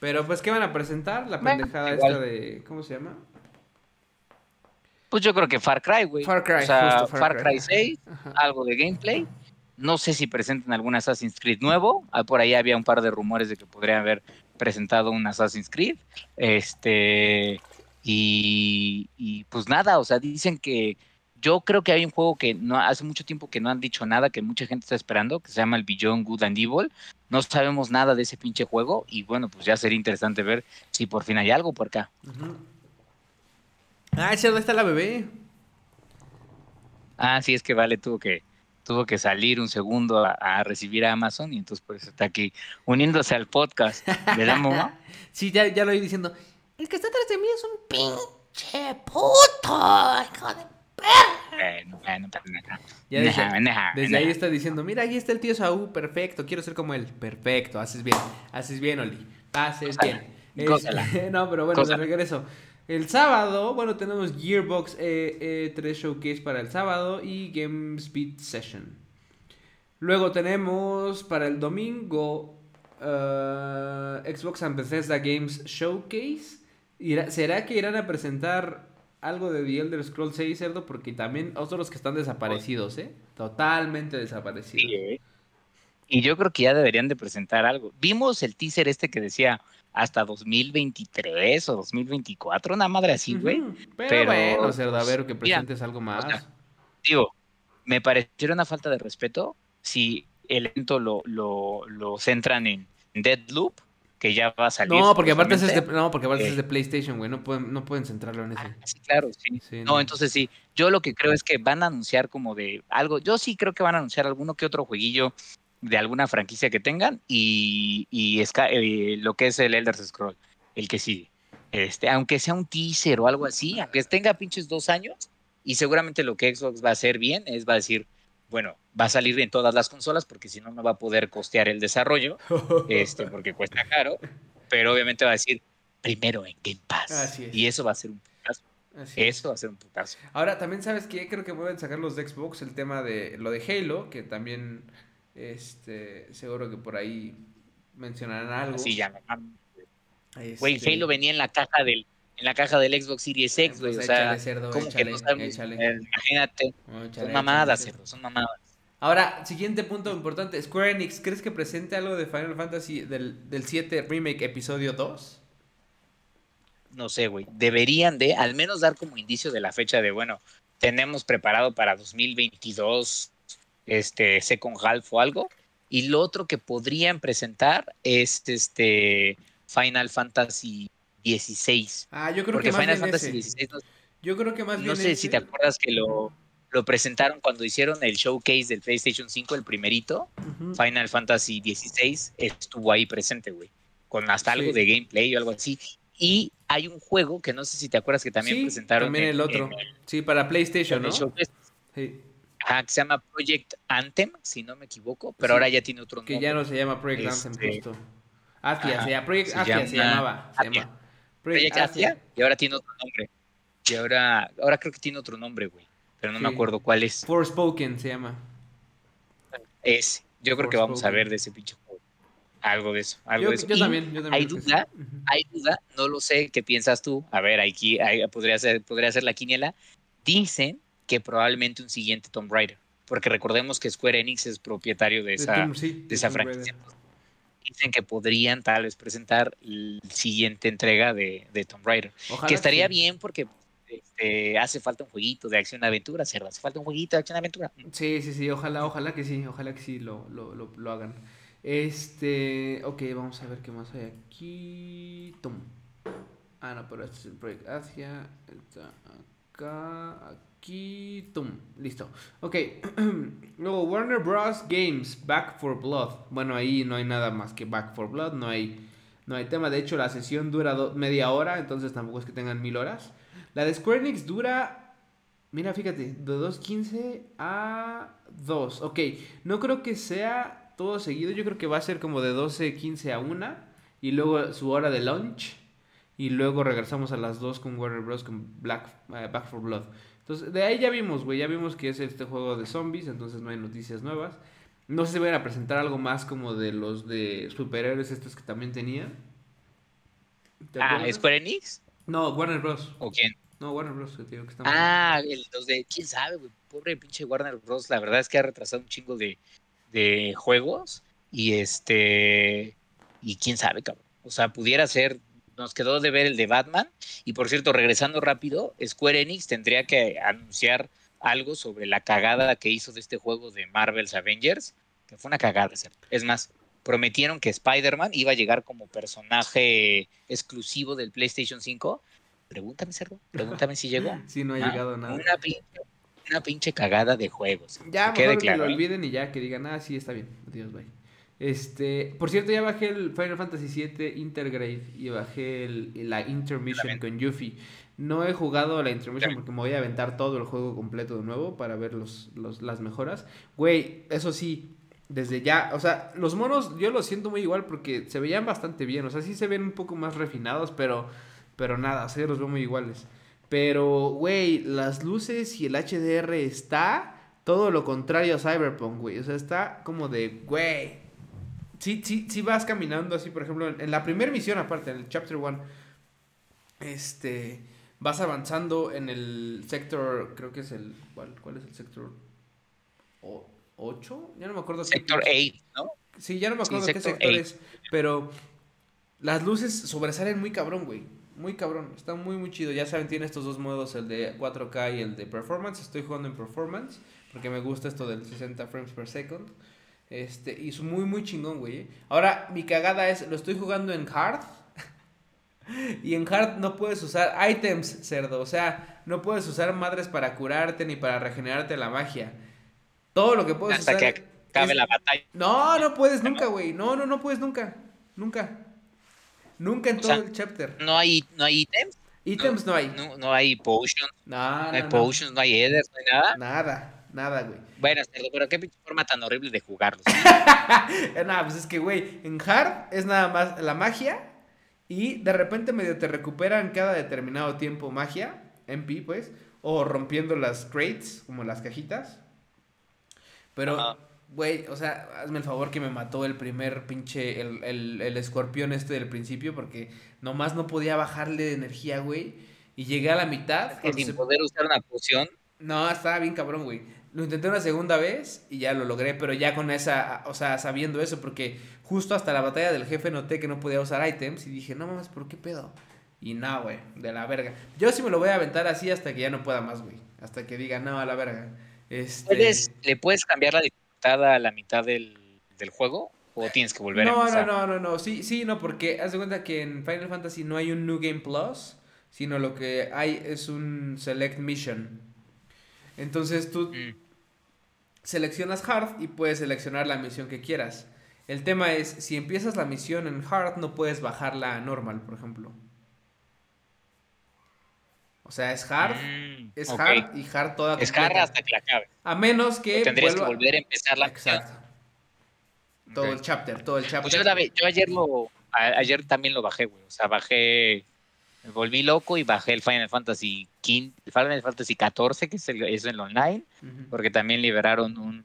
Pero pues, ¿qué van a presentar? La pendejada esta de. ¿Cómo se llama? Pues yo creo que Far Cry, güey. Far Cry, o sea, Far, Cry, 6, algo de gameplay. No sé si presenten algún Assassin's Creed nuevo. Ah, por ahí había un par de rumores de que podrían haber presentado un Assassin's Creed. Este. Y, pues nada, o sea, dicen que yo creo que hay un juego que no hace mucho tiempo que no han dicho nada, que mucha gente está esperando, que se llama el Beyond Good and Evil. No sabemos nada de ese pinche juego y bueno, pues ya sería interesante ver si por fin hay algo por acá. Ah, ¿dónde está la bebé? Ah, sí, es que vale, tuvo que tuvo que salir un segundo a, recibir a Amazon y entonces pues está aquí uniéndose al podcast. ¿Verdad, (laughs) mamá? sí, ya, ya lo oí diciendo. El que está atrás de mí es un pinche puto, hijo de perra. Bueno, ya desde, ahí está diciendo, mira, ahí está el tío Saúl, perfecto, quiero ser como él. Perfecto, haces bien, haces bien, Oli, haces bien. Este, (laughs) no, pero bueno, de regreso. El sábado, bueno, tenemos Gearbox E3 Showcase para el sábado y Game Speed Session. Luego tenemos para el domingo uh, Xbox and Bethesda Games Showcase. ¿Será que irán a presentar algo de The Elder Scrolls 6, cerdo? Porque también otros que están desaparecidos, ¿eh? Totalmente desaparecidos. Sí, y yo creo que ya deberían de presentar algo. Vimos el teaser este que decía hasta 2023 o 2024, una madre así, güey. pero, bueno, cerdo, a ver que presentes algo más. digo, me pareció una falta de respeto si el evento lo, lo, lo centran en Deadloop que ya va a salir. No, porque aparte es de, no, porque aparte es de PlayStation, güey. No pueden, no pueden centrarlo en ese. Ah, sí, claro, sí. no, entonces sí. Yo lo que creo es que van a anunciar como de algo. Yo sí creo que van a anunciar alguno que otro jueguillo de alguna franquicia que tengan y, y eh, lo que es el Elder Scroll, el que sigue. Este, aunque sea un teaser o algo así, aunque tenga pinches dos años, y seguramente lo que Xbox va a hacer bien es va a decir, bueno, va a salir en todas las consolas porque si no, no va a poder costear el desarrollo, (laughs) este, porque cuesta caro, pero obviamente va a decir primero en Game Pass. Y eso va a ser un putazo. eso va a ser un putazo. Ahora, también sabes que creo que pueden sacar los de Xbox el tema de lo de Halo, que también este, seguro que por ahí mencionarán algo. Sí, ya Güey, este Halo venía en la caja del en la caja del Xbox Series X, güey. o sea, cerdo, ¿cómo que no eh, imagínate. son mamadas, cerdo, son mamadas. Ahora, siguiente punto importante. Square Enix, ¿crees que presente algo de Final Fantasy del, del 7 Remake Episodio 2? No sé, güey. Deberían de al menos dar como indicio de la fecha de, bueno, tenemos preparado para 2022 este Second Half o algo. Y lo otro que podrían presentar es este Final Fantasy 16. Ah, yo creo que más Final Fantasy 16 yo creo que más no sé si te acuerdas que lo, lo presentaron cuando hicieron el showcase del PlayStation 5, el primerito. Final Fantasy 16 estuvo ahí presente, güey. Con hasta algo de gameplay o algo así. Y hay un juego que no sé si te acuerdas que también presentaron. También el otro. sí, para PlayStation, ¿no? Sí. Ajá, que se llama Project Anthem, si no me equivoco, pero ahora ya tiene otro nombre. Que ya no se llama Project Anthem, este, justo. Atia, se llama Project se llamaba. Se llama. Project, Atia, y ahora tiene otro nombre. Y ahora, ahora creo que tiene otro nombre, güey. Pero no me acuerdo cuál es. Forspoken se llama. Ese. Yo creo que vamos a ver de ese pinche juego. Algo de eso. Algo yo, de eso. Yo también, yo también. Hay duda, hay duda, no lo sé. ¿Qué piensas tú? A ver, aquí, podría, ser, podría ser la quiniela. Dicen que probablemente un siguiente Tomb Raider. Porque recordemos que Square Enix es propietario de esa, de, esa franquicia. Dicen que podrían tal vez presentar la siguiente entrega de, de Tomb Raider. que estaría bien porque este, hace falta un jueguito de acción-aventura, cerdo. Hace falta un jueguito de acción-aventura. Sí, sí, sí. Ojalá, ojalá que sí. Ojalá que sí lo, lo, lo, lo hagan. Este. Ok, vamos a ver qué más hay aquí. Tom. Ah, no, pero este es el Project Asia. Está acá. Listo. Ok. (clears throat) Luego, Warner Bros. Games. Back for Blood. Bueno, ahí no hay nada más que Back for Blood. No hay, no hay tema. De hecho, la sesión dura media hora. Entonces tampoco es que tengan mil horas. La de Square Enix dura. Mira, fíjate, de 2.15 a 2. Ok, no creo que sea todo seguido. Yo creo que va a ser como de 12.15 a 1. Y luego su hora de lunch. Y luego regresamos a las 2 con Warner Bros. con Black, eh, Back for Blood. Entonces, de ahí ya vimos, güey, ya vimos que es este juego de zombies, entonces no hay noticias nuevas. No sé si van a presentar algo más como de los de superhéroes estos que también tenían. Ah, ¿Square Enix? No, Warner Bros. ¿O quién? No, Warner Bros. Que que ah, el, los de, quién sabe, güey, pobre pinche Warner Bros. La verdad es que ha retrasado un chingo de, de juegos y este, y quién sabe, cabrón. O sea, pudiera ser nos quedó de ver el de Batman. Y por cierto, regresando rápido, Square Enix tendría que anunciar algo sobre la cagada que hizo de este juego de Marvel's Avengers, que fue una cagada, Es más, prometieron que Spider-Man iba a llegar como personaje exclusivo del PlayStation 5. Pregúntame, Cerro, pregúntame si llegó. (laughs) Sí, no ha llegado nada. Una pinche, cagada de juegos. Ya, que, que lo olviden y ya que digan, ah, sí, está bien. Adiós, bye. Este, por cierto, ya bajé el Final Fantasy VII Intergrade y bajé el, la Intermission con Yuffie. No he jugado la Intermission porque me voy a aventar todo el juego completo de nuevo para ver los, los, las mejoras. Güey, eso sí, desde ya, o sea, los monos yo los siento muy igual porque se veían bastante bien, o sea, sí se ven un poco más refinados, pero Pero nada, o sea, los veo muy iguales. Pero, güey, las luces y el HDR está todo lo contrario a Cyberpunk, güey. O sea, está como de, güey. Sí, sí, sí vas caminando así, por ejemplo, en, la primera misión, aparte, en el Chapter 1, este, vas avanzando en el sector, creo que es el, ¿cuál, cuál es el sector? ¿8? Ya no me acuerdo. Sector 8, ¿no? Sí, ya no me acuerdo qué sector es, pero las luces sobresalen muy cabrón, güey. Muy cabrón, está muy muy chido. Ya saben, tiene estos dos modos, el de 4K y el de performance. Estoy jugando en performance porque me gusta esto del 60 frames per second. Este, y es muy muy chingón, güey. Ahora, mi cagada es, lo estoy jugando en hard. (laughs) y en hard no puedes usar items, cerdo. O sea, no puedes usar madres para curarte ni para regenerarte la magia. Todo lo que puedes Hasta usar. que acabe la batalla. No, no puedes nunca, güey. No, no, no puedes nunca. Nunca. Nunca en todo el chapter. No hay, no hay ítems. Ítems no, hay. No, no, hay potions. No, no, hay potions, no hay no hay nada. Nada, nada, güey. Bueno, pero qué forma tan horrible de jugarlos. (laughs) no, pues es que, güey, en hard es nada más la magia y de repente medio te recuperan cada determinado tiempo magia, MP, pues, o rompiendo las crates, como las cajitas. Pero, güey, o sea, hazme el favor que me mató el primer pinche, el, el, el escorpión este del principio, porque nomás no podía bajarle de energía, güey. Y llegué a la mitad. sin poder usar una poción. No, estaba bien cabrón, güey. Lo intenté una segunda vez y ya lo logré, pero ya con esa, o sea, sabiendo eso, porque justo hasta la batalla del jefe noté que no podía usar items y dije, no mames, ¿por qué pedo? Y no, güey, de la verga. Yo sí me lo voy a aventar así hasta que ya no pueda más, güey. Hasta que diga, no, a la verga. Este... ¿Le puedes cambiar la dificultad a la mitad del, juego? ¿O tienes que volver no, a empezar? No, no, no, no. Sí, sí, no, porque haz de cuenta que en Final Fantasy no hay un New Game Plus, sino lo que hay es un Select Mission. Entonces tú mm. Seleccionas Hard y puedes seleccionar la misión que quieras. El tema es, si empiezas la misión en Hard, no puedes bajarla a Normal, por ejemplo. O sea, es hard, mm, es hard y hard toda Es hard hasta que la acabe. A menos que tendrías que volver a empezar la Exacto. Todo el chapter, todo el chapter. Pues yo, ayer lo ayer también lo bajé, güey. O sea, bajé me volví loco y bajé el Final Fantasy XV, Final Fantasy XIV, que es, el, es el online, porque también liberaron un,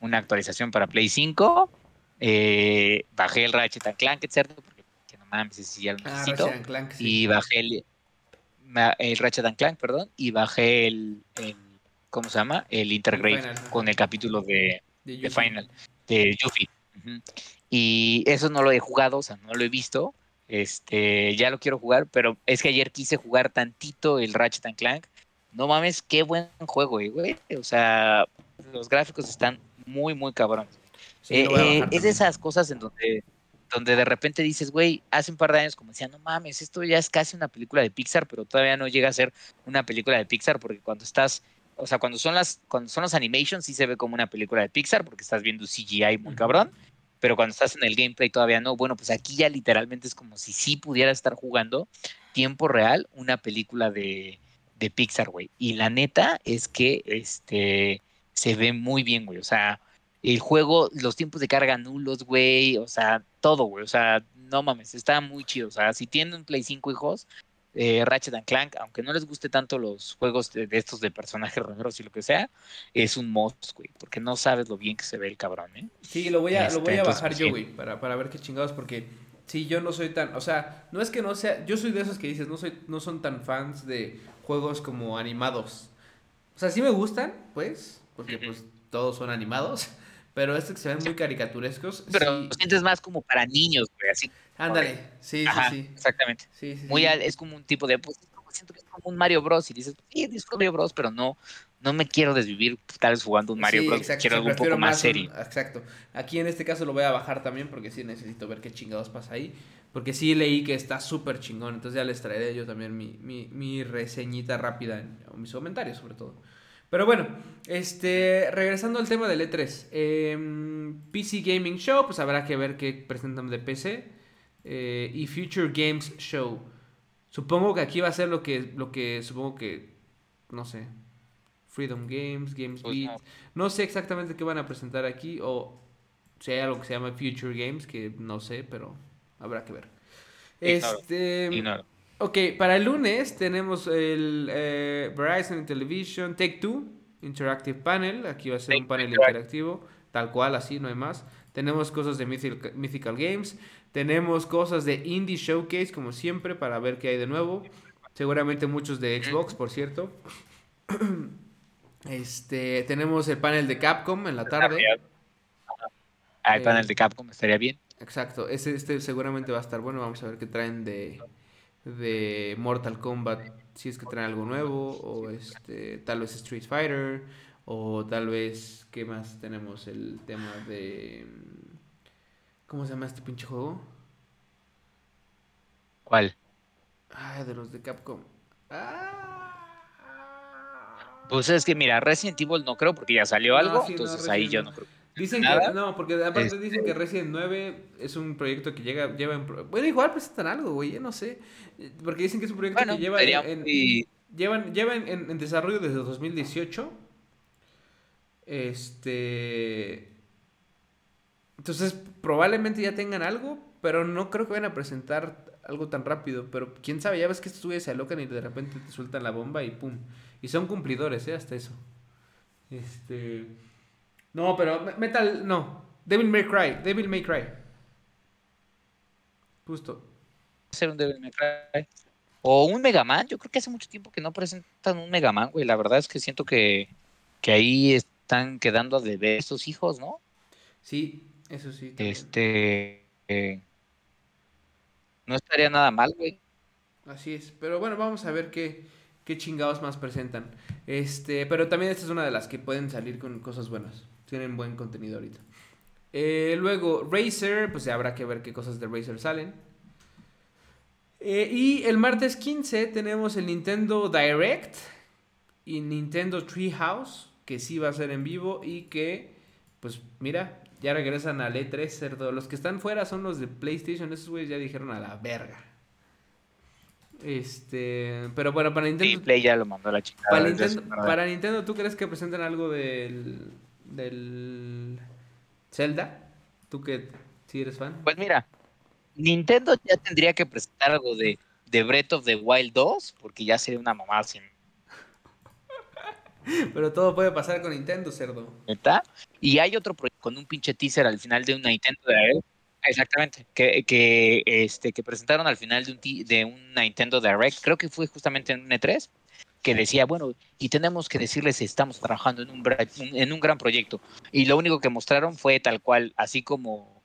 una actualización para Play 5. Eh, bajé el Ratchet Clank, etc. Porque no mames, si ya lo ah. Y bajé el, el Ratchet Clank, perdón, y bajé el, ¿cómo se llama? El Intergrade con el capítulo de, de, Final, de Yuffie. Y eso no lo he jugado, o sea, no lo he visto. Este, ya lo quiero jugar, pero es que ayer quise jugar tantito el Ratchet Clank. No mames, qué buen juego, eh, güey. O sea, los gráficos están muy, muy cabrones. Eh, eh, es de esas cosas en donde donde de repente dices, güey, hace un par de años como decía, no mames, esto ya es casi una película de Pixar, pero todavía no llega a ser una película de Pixar porque cuando estás, o sea, cuando son las, cuando son los animations sí se ve como una película de Pixar porque estás viendo CGI muy cabrón, pero cuando estás en el gameplay todavía no. Bueno, pues aquí ya literalmente es como si sí pudiera estar jugando tiempo real una película de, de Pixar, güey. Y la neta es que este se ve muy bien, güey. O sea, el juego, los tiempos de carga nulos, güey, o sea, todo, güey, o sea, no mames, está muy chido, o sea, si tienen un Play 5 hijos, eh, Ratchet and Clank, aunque no les guste tanto los juegos de, estos de personajes raros y lo que sea, es un must, güey, porque no sabes lo bien que se ve el cabrón, ¿eh? Sí, lo voy a, lo voy a este, bajar yo, güey, para, para ver qué chingados, porque sí, yo no soy tan, o sea, no es que no sea, yo soy de esos que dices, no soy, no son tan fans de juegos como animados. O sea, sí me gustan, pues, porque pues todos son animados, (laughs) pero estos que se ven muy caricaturescos. Pero lo sientes más como para niños, güey, así. Ándale, sí, sí, sí. Exactamente. Sí, sí, muy es como un tipo de, pues, siento que es como un Mario Bros. Y dices, sí, disfruto Mario Bros, pero no, no me quiero desvivir tal vez jugando un Mario Bros. quiero algo un poco más, serio. exacto. Aquí en este caso lo voy a bajar también porque sí necesito ver qué chingados pasa ahí. Porque sí leí que está súper chingón. Entonces ya les traeré yo también mi, mi, mi reseñita rápida en, en mis comentarios, sobre todo. Pero bueno, este, regresando al tema del E3. Em, PC Gaming Show, pues habrá que ver qué presentan de PC. Eh, y Future Games Show. Supongo que aquí va a ser lo que, lo que supongo que, no sé, Freedom Games, Games pues Beat. No. sé exactamente qué van a presentar aquí o si hay algo que se llama Future Games, que no sé, pero habrá que ver. Este, Ok, para el lunes tenemos el eh, Verizon Television Take Two Interactive Panel. Aquí va a ser un panel interactivo, tal cual, así, no hay más. Tenemos cosas de Mythical, Games. Tenemos cosas de Indie Showcase, como siempre, para ver qué hay de nuevo. Seguramente muchos de Xbox, por cierto. (clears throat) Este, tenemos el panel de Capcom en la tarde. Ah, el panel de eh, Capcom estaría bien. Exacto, ese este seguramente va a estar bueno. Vamos a ver qué traen de, de Mortal Kombat, si es que traen algo nuevo, o este, tal vez Street Fighter, o tal vez, ¿qué más tenemos? El tema de... ¿Cómo se llama este pinche juego? ¿Cuál? Ah, de los de Capcom. Ah. Pues es que mira, Resident Evil no creo porque ya salió algo, entonces ahí yo no creo. Dicen que no, porque aparte dicen que este Resident 9 es un proyecto que llega lleva en, bueno, igual presentan algo, güey, yo no sé, porque dicen que es un proyecto que lleva en, llevan lleva en, en, desarrollo desde 2018. Este entonces, probablemente ya tengan algo, pero no creo que vayan a presentar algo tan rápido, pero quién sabe, ya ves que estos se alocan y de repente te sueltan la bomba y pum. Y son cumplidores, ¿eh? Hasta eso. Este. No, pero Metal. No. Devil May Cry. Devil May Cry. Justo. Ser un Devil May Cry. O un Mega Man. Yo creo que hace mucho tiempo que no presentan un Mega Man, güey. La verdad es que siento que, que ahí están quedando a deber estos hijos, ¿no? Sí, eso sí. Este. Eh, no estaría nada mal, güey. Así es. Pero bueno, vamos a ver qué qué chingados más presentan. Este, pero también esta es una de las que pueden salir con cosas buenas. Tienen buen contenido ahorita. Eh, luego, Razer, pues ya habrá que ver qué cosas de Razer salen. Eh, y el martes 15 tenemos el Nintendo Direct y Nintendo Treehouse, que sí va a ser en vivo y que, pues mira, ya regresan al E3, cerdo. Los que están fuera son los de PlayStation, esos güeyes ya dijeron a la verga. Este, pero bueno, para Nintendo. Play ya lo mandó la chica. Para Nintendo, ¿tú crees que presenten algo del. del. Zelda? ¿Tú que si eres fan? Pues mira, Nintendo ya tendría que presentar algo de, de Breath of the Wild 2, porque ya sería una mamá sin. Pero todo puede pasar con Nintendo, cerdo. ¿Está? Y hay otro proyecto con un pinche teaser al final de una Nintendo de Exactamente, que, que, este, que presentaron al final de un, de un Nintendo Direct, creo que fue justamente en un E3, que decía, bueno, y tenemos que decirles si estamos trabajando en un, en un gran proyecto. Y lo único que mostraron fue tal cual, así como,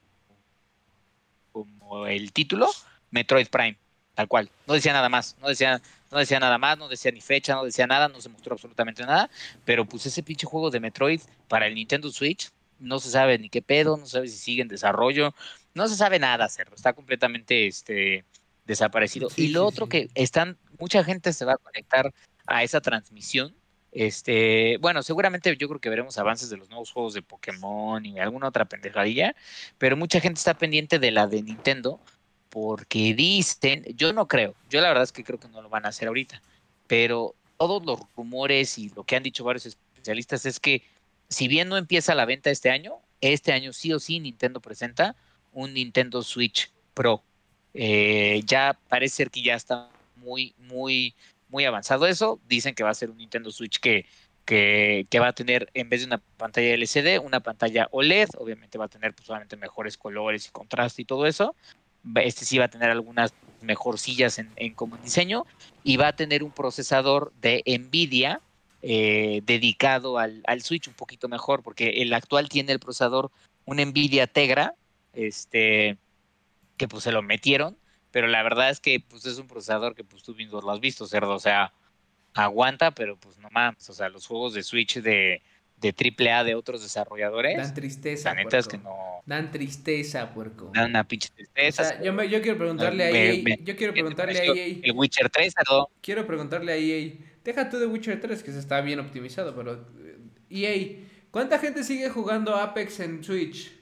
como el título, Metroid Prime, tal cual. No decía nada más, no decía, no decía nada más, no decía ni fecha, no decía nada, no se mostró absolutamente nada, pero pues ese pinche juego de Metroid para el Nintendo Switch no se sabe ni qué pedo, no se sabe si sigue en desarrollo, no se sabe nada, Cerro, está completamente este, desaparecido. y lo otro que están, mucha gente se va a conectar a esa transmisión. Este, bueno, seguramente yo creo que veremos avances de los nuevos juegos de Pokémon y alguna otra pendejadilla, pero mucha gente está pendiente de la de Nintendo porque dicen, yo no creo, yo la verdad es que creo que no lo van a hacer ahorita, pero todos los rumores y lo que han dicho varios especialistas es que si bien no empieza la venta este año, este año sí o sí Nintendo presenta un Nintendo Switch Pro. Eh, ya parece ser que ya está muy, muy, muy avanzado eso. Dicen que va a ser un Nintendo Switch que, que, va a tener, en vez de una pantalla LCD, una pantalla OLED. Obviamente va a tener pues, mejores colores y contraste y todo eso. Este sí va a tener algunas mejorcillas en, en como diseño y va a tener un procesador de Nvidia eh, dedicado al, al, Switch un poquito mejor, porque el actual tiene el procesador, un Nvidia Tegra, este, que pues se lo metieron, pero la verdad es que pues es un procesador que pues tú mismo lo has visto, cerdo, o sea, aguanta, pero pues no mames, o sea, los juegos de Switch de, de AAA de otros desarrolladores. Dan tristeza. La neta es que no. Dan tristeza, puerco. Dan una pinche tristeza. yo, yo, quiero preguntarle a EA. yo quiero preguntarle a EA. El Witcher 3, ¿no? Quiero preguntarle a EA. Deja tú de Witcher 3, que se está bien optimizado, pero. EA, eh, e ¿cuánta gente sigue jugando Apex en Switch?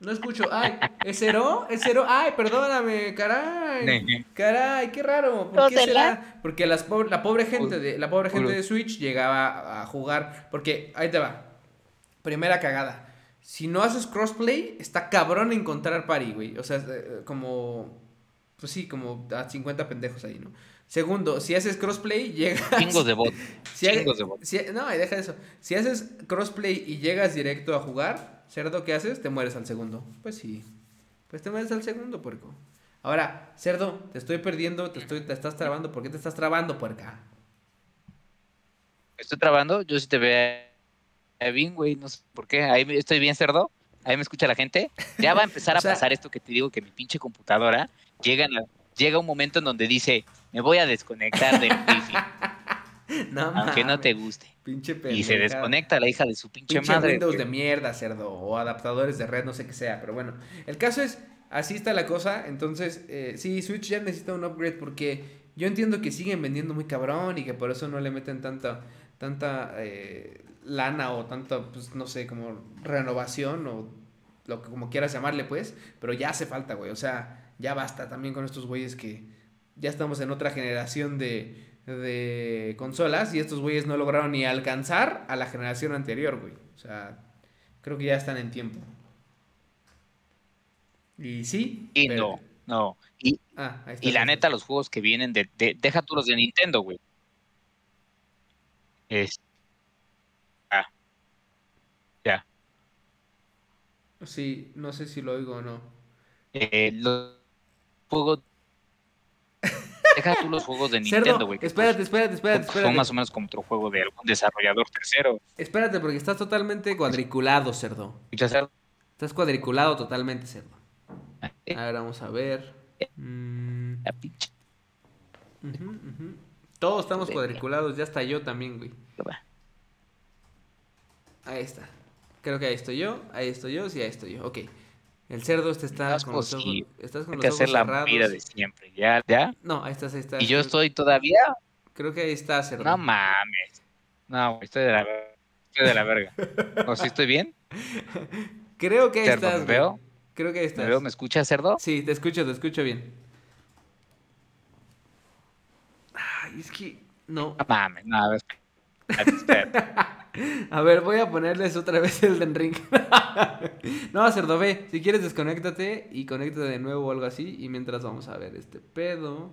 No escucho. Ay, ¿es cero? ¿Es cero? Ay, perdóname, caray. Caray, qué raro. ¿Por qué será? Porque las la pobre gente de la pobre gente de Switch llegaba a jugar porque ahí te va. Primera cagada. Si no haces crossplay, está cabrón encontrar party, güey. O sea, eh, como pues sí, como a 50 pendejos ahí, ¿no? Segundo, si haces crossplay, (laughs) llegas. Chingos de bot. Si Chingos de bot. si- no, y deja eso. Si haces crossplay y llegas directo a jugar, cerdo, ¿qué haces? Te mueres al segundo. Pues sí. Pues te mueres al segundo, puerco. Ahora, cerdo, te estoy perdiendo, te, estoy, te estás trabando. ¿Por qué te estás trabando, puerca? Estoy trabando, yo sí te veo bien, güey, no sé por qué. Ahí estoy bien, cerdo. Ahí me escucha la gente. Ya va a empezar (laughs) O a sea- pasar esto que te digo que mi pinche computadora llega, llega un momento en donde dice, me voy a desconectar del wifi, (laughs) No aunque no te guste. Pinche Y se desconecta la hija de su pinche, Pinche madre. Windows de mierda, cerdo. O adaptadores de red, no sé qué sea. Pero bueno, el caso es, así está la cosa. Entonces, eh, sí, Switch ya necesita un upgrade porque yo entiendo que siguen vendiendo muy cabrón y que por eso no le meten tanta, tanta eh, lana o tanta, pues no sé, como renovación o lo que como quieras llamarle, pues. Pero ya hace falta, güey. O sea, ya basta también con estos güeyes que ya estamos en otra generación de, de consolas y estos güeyes no lograron ni alcanzar a la generación anterior, güey. O sea, creo que ya están en tiempo. Y sí. Y pero- no, no. Y, Ah, ahí está, y la ahí está. neta, los juegos que vienen de, de- Deja tú los de Nintendo, güey. Es... Ah. Ya. Sí, no sé si lo oigo o no. Eh, los juegos... Deja tú los juegos de Cerdo, Nintendo, güey. que, espérate, pues, espérate, espérate, son- espérate. Son más o menos como otro juego de algún desarrollador tercero. Espérate, porque estás totalmente cuadriculado, cerdo. Sea- Estás cuadriculado totalmente, cerdo. eh, A ver, vamos a ver. Mm, la pinche-. Todos estamos cuadriculados, ya está yo también, güey. Ahí está. Creo que ahí estoy yo, ahí estoy yo, sí, ahí estoy yo. Ok. El cerdo este está Estás con los ojos, estás con Hay los que ojos hacer la cerrados. vida de siempre. Ya, ya. No, ahí estás, ahí estás. Y yo estoy todavía. Creo que ahí está, cerdo. No mames. No, estoy de la verga. Estoy de la verga. ¿O si estoy bien? (laughs) Creo que ahí Cerdo, estás. ¿me güey. veo? Creo que ahí estás. ¿Me veo? ¿Me escuchas, cerdo? Sí, te escucho, te escucho bien. Ay, es que no. No mames. No, a ver. (laughs) A ver, voy a ponerles otra vez el Den Ring. (laughs) no, cerdo, ve. Si quieres, desconéctate y conéctate de nuevo o algo así. Y mientras vamos a ver este pedo.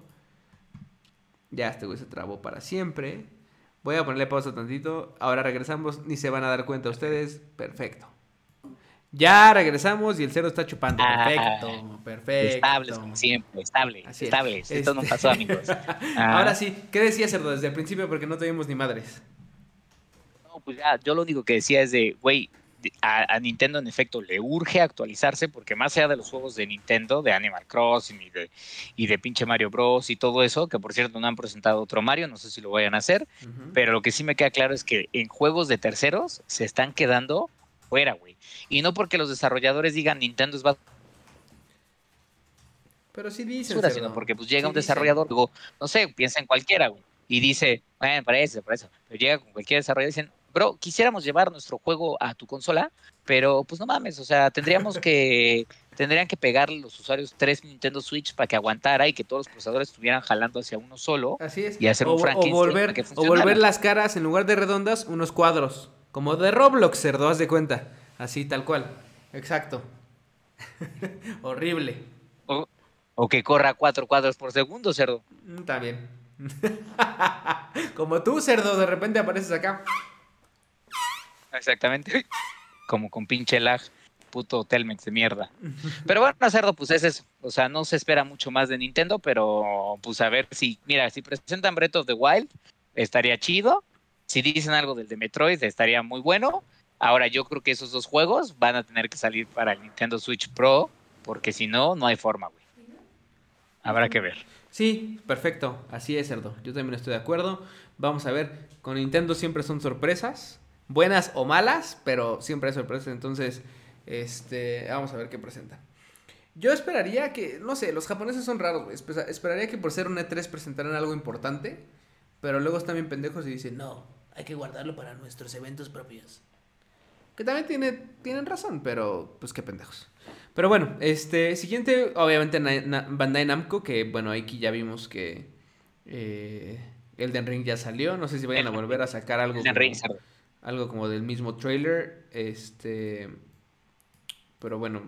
Ya este güey se trabó para siempre. Voy a ponerle pausa tantito. Ahora regresamos. Ni se van a dar cuenta ustedes. Perfecto. Ya regresamos y el cerdo está chupando. Ah, Perfecto, perfecto. Estables, como siempre. Estables, Así es. estables. Esto no Este- pasó, amigos. (laughs) Ah, Ahora sí, ¿qué decía cerdo desde el principio? Porque no tuvimos ni madres. Pues ya, yo lo único que decía es de, güey, a, a Nintendo en efecto le urge actualizarse porque más allá de los juegos de Nintendo, de Animal Crossing y de, y de pinche Mario Bros. y todo eso, que por cierto no han presentado otro Mario, no sé si lo vayan a hacer, pero lo que sí me queda claro es que en juegos de terceros se están quedando fuera, güey. Y no porque los desarrolladores digan Nintendo es Pero sí dicen. sino porque pues llega Sí un desarrollador, luego, no sé, piensa en cualquiera, güey, y dice, bueno, para eso, para eso, pero llega con cualquier desarrollador y dicen, bro, quisiéramos llevar nuestro juego a tu consola, pero pues no mames, o sea, tendríamos que, (laughs) tendrían que pegarle los usuarios tres Nintendo Switch para que aguantara y que todos los procesadores estuvieran jalando hacia uno solo. Así es. y hacer o, un o Frankenstein volver, para que o volver las caras en lugar de redondas, unos cuadros. Como de Roblox, cerdo, haz de cuenta. Así, tal cual. Exacto. (laughs) Horrible. O, o que corra cuatro cuadros por segundo, cerdo. Mm, Está bien. (laughs) Como tú, cerdo, de repente apareces acá. Exactamente. (laughs) Como con pinche lag, puto Telmex de mierda. (laughs) Pero bueno, cerdo, pues es, o sea, no se espera mucho más de Nintendo, pero pues a ver si, mira, si presentan Breath of the Wild, estaría chido. Si dicen algo del de Metroid, estaría muy bueno. Ahora yo creo que esos dos juegos van a tener que salir para el Nintendo Switch Pro, porque si no, no hay forma, güey. Habrá que ver. Sí, perfecto. Así es, cerdo. Yo también estoy de acuerdo. Vamos a ver. Con Nintendo siempre son sorpresas. Buenas o malas, pero siempre hay sorpresas. Entonces, este, vamos a ver qué presenta. Yo esperaría que, no sé, los japoneses son raros, güey. Espe- Esperaría que por ser un E3 presentaran algo importante, pero luego están bien pendejos y dicen, no, hay que guardarlo para nuestros eventos propios. Que también tiene, tienen razón, pero pues qué pendejos. Pero bueno, este siguiente, obviamente Na- Na- Bandai Namco, que bueno, aquí ya vimos que eh, Elden Ring ya salió. No sé si vayan a volver a sacar algo, Elden Ring. Algo como del mismo trailer. Este, pero bueno,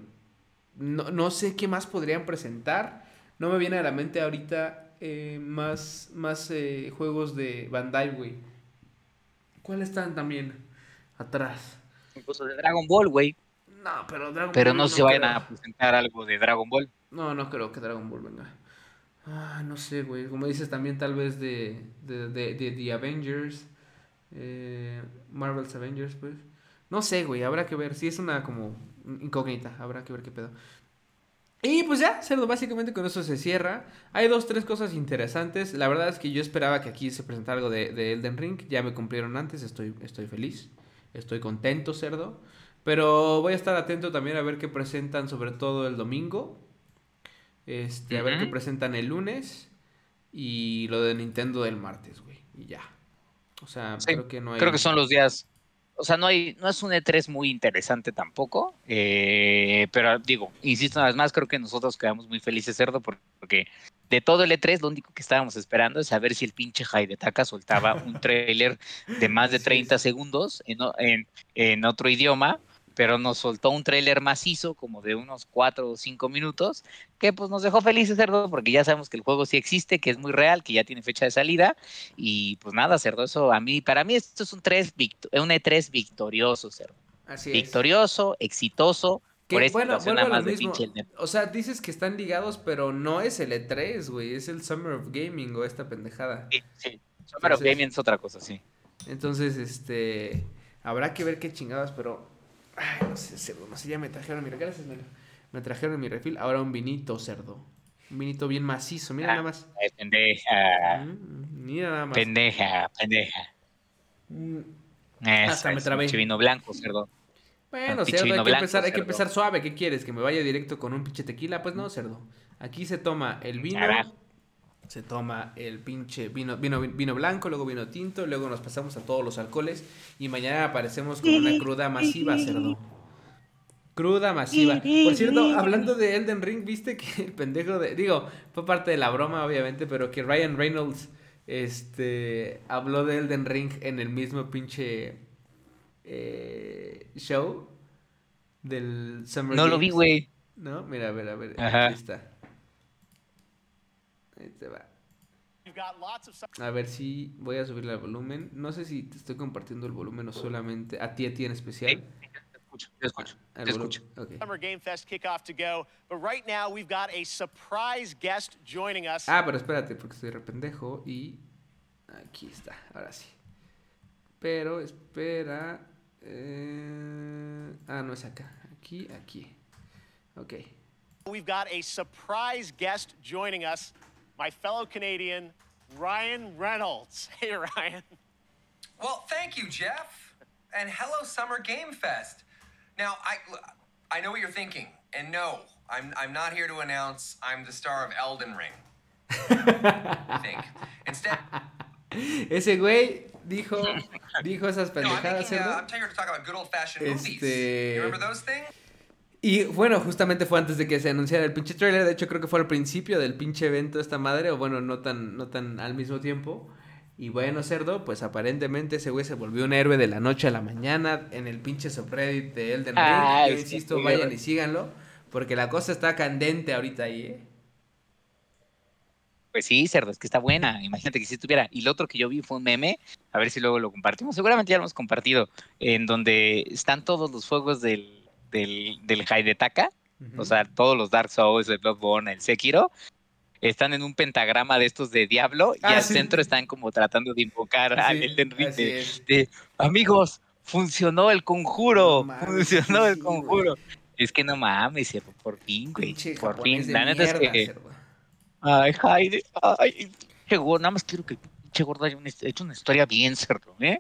no, no sé qué más podrían presentar. no me viene a la mente ahorita eh, más, más eh, juegos de Bandai, güey. ¿Cuáles están también atrás? Incluso de Dragon Ball, güey. No, pero Dragon Pero Ball no se vayan creo. a presentar algo de Dragon Ball. No, no creo que Dragon Ball venga. Ah, no sé, güey. Como dices también tal vez de, de, de, de The Avengers. Eh, Marvel's Avengers, pues. No sé, güey. Habrá que ver. Sí, es una como incógnita. Habrá que ver qué pedo. Y pues ya, cerdo, básicamente con eso se cierra. Hay dos, tres cosas interesantes. La verdad es que yo esperaba que aquí se presentara algo de, de Elden Ring. Ya me cumplieron antes, estoy, estoy feliz. Estoy contento, cerdo. Pero voy a estar atento también a ver qué presentan, sobre todo el domingo. Este, a ver qué presentan el lunes. Y lo de Nintendo del martes, güey. Y ya. O sea, Sí, creo que no hay. Creo que son los días. O sea, no hay, no es un E3 muy interesante tampoco. eh, pero digo, insisto una vez más, creo que nosotros quedamos muy felices, cerdo, por- porque de todo el E3, lo único que estábamos esperando es saber si el pinche Haidetaka soltaba un (laughs) tráiler de más de Así 30 es. segundos en, en- en otro idioma, pero nos soltó un tráiler macizo, como de unos 4 o 5 minutos, que pues nos dejó felices, cerdo, porque ya sabemos que el juego sí existe, que es muy real, que ya tiene fecha de salida, y pues nada, cerdo, eso a mí, para mí esto es un, 3 victo- un E3 victorioso, cerdo. Así es. Victorioso, exitoso, Que, por esta bueno, lo más de pinche. O sea, dices que están ligados, pero no es el E3, güey. Es el Summer of Gaming o esta pendejada. Sí, sí. Summer of Gaming es otra cosa, sí. Entonces, este. Habrá que ver qué chingadas, pero. Ay, no sé, cerdo. No sé, ya me trajeron mi. Gracias, Melo. Me trajeron mi refil. Ahora un vinito, cerdo. Un vinito bien macizo. Mira Ah. nada más. Pendeja, Mm, mira nada más. pendeja, pendeja. Mm, Eso Hasta me trabé. pinche vino blanco, cerdo. Bueno, cerdo, hay que, blanco, empezar, hay que empezar suave. ¿Qué quieres? ¿Que me vaya directo con un pinche tequila? Pues no, cerdo. Aquí se toma el vino. Carajo. Se toma el pinche vino, vino, vino blanco, luego vino tinto, luego nos pasamos a todos los alcoholes y mañana aparecemos con una cruda masiva, cerdo. Cruda masiva. Por cierto, hablando de Elden Ring, viste que el pendejo de. Digo, fue parte de la broma, obviamente, pero que Ryan Reynolds este habló de Elden Ring en el mismo pinche eh, show del Summer No lo vi, güey. No, mira, a ver, a ver. Ajá. Aquí está. Va. A ver si voy a subirle el volumen. No sé si te estoy compartiendo el volumen o solamente a ti, a ti en especial. Te escucho, te escucho. Summer Game Fest kickoff to go, but right now we've got a surprise guest joining us. Ah, pero espérate, porque estoy rependejo y aquí está, ahora sí. Pero espera. eh, Ah, no es acá. Aquí, aquí. Ok. We've got a surprise guest joining us, my fellow Canadian, Ryan Reynolds. (laughs) Hey, Ryan. Well, thank you, Jeff. And hello, Summer Game Fest. Now, I, I know what you're thinking. And no, I'm, I'm not here to announce I'm the star of Elden Ring. I (laughs) think. Instead, (laughs) Ese güey dijo, dijo esas no, I'm, pendejadas, making, uh. I'm here to talk about good old fashioned movies. You remember those things? Y bueno, justamente fue antes de que se anunciara el pinche trailer. De hecho, creo que fue al principio del pinche evento esta madre. O bueno, no tan, no tan al mismo tiempo. Y bueno, cerdo, pues aparentemente ese güey se volvió un héroe de la noche a la mañana en el pinche subreddit de Elden Ring. Ah, Yo insisto, vayan y síganlo. Porque la cosa está candente ahorita ahí, ¿eh? Pues sí, cerdo, es que está buena. Imagínate que si estuviera. Y lo otro que yo vi fue un meme, a ver si luego lo compartimos. Seguramente ya lo hemos compartido, en donde están todos los juegos del, del, del Haidetaka, o sea, todos los Dark Souls, el Bloodborne, el Sekiro, están en un pentagrama de estos de Diablo y Ah, al sí. centro están como tratando de invocar al Sí, Elden Ring de, amigos, funcionó el conjuro, No funcionó el sí, conjuro. Es que no mames, por fin, güey, por fin. La neta es que... Ay, Jaide, ay, gordo, nada más quiero que pinche gordo haya una- hecho una historia bien, cerdo, ¿eh?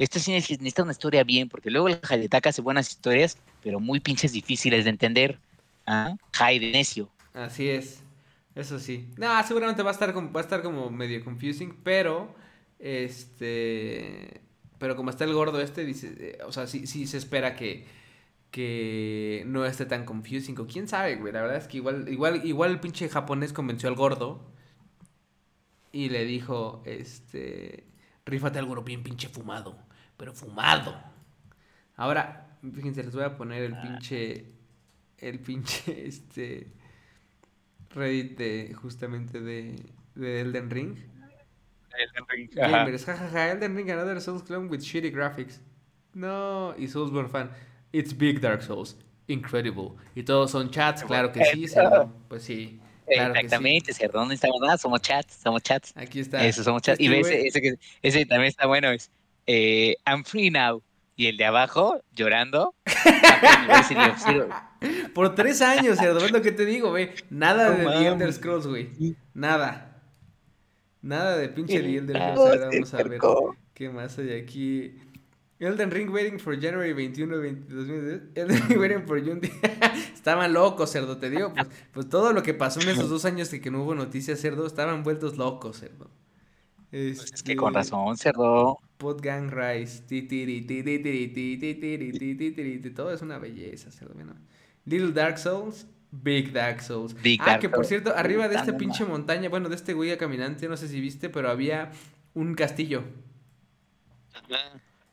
Este neces- necesita una historia bien, porque luego el Haidetaka hace buenas historias, pero muy pinches difíciles de entender. ¿Ah? Jaide, necio. Así es. Eso sí. No, seguramente va a estar como, va a estar como medio confusing, pero este pero como está el gordo este dice, eh, o sea, sí sí se espera que que no esté tan confusing o quién sabe, güey. La verdad es que igual igual igual el pinche japonés convenció al gordo y le dijo, este, rífate algo bien pinche fumado, pero fumado. Ahora, fíjense, les voy a poner el pinche el pinche (laughs) este Reddit de justamente de, de Elden Ring. Elden Ring. Gamers, jajaja, Elden Ring, another Souls clone with shitty graphics. No, y Soulsborne fan. It's big Dark Souls. Incredible. Y todos son chats, claro que sí, cerdo. Pues sí. Claro sí. Exactamente, cerdo. ¿Dónde estamos? Ah, somos chats, somos chats. Aquí está. Eso, somos chats. Y Este ves, güey- ese, que- ese también está bueno, es eh, I'm free now. Y el de abajo, llorando. (laughs) Por tres años, cerdo, es lo que te digo, güey. Nada de The. Elder Scrolls, güey. Nada. Nada de pinche The Elder Scrolls. Ahora vamos a ver qué más hay aquí. Elden Ring waiting for January 21, 20 2010. Elden Ring waiting for June. (laughs) Estaban locos, cerdo, te digo. Pues, pues todo lo que pasó en esos dos años de que no hubo noticias, cerdo, estaban vueltos locos, cerdo. Pues es que Este, con razón, cerdo. Podgang Rise. ti, tiri, ti, ti, tiri, ti, ti, tiri, ti, ti, tiri, ti, Todo es una belleza, cerdo. Little Dark Souls. Big Dark Souls. Big ah, Dark que por cierto, arriba de esta pinche montaña, bueno, de este güey caminante, no sé si viste, pero había un castillo.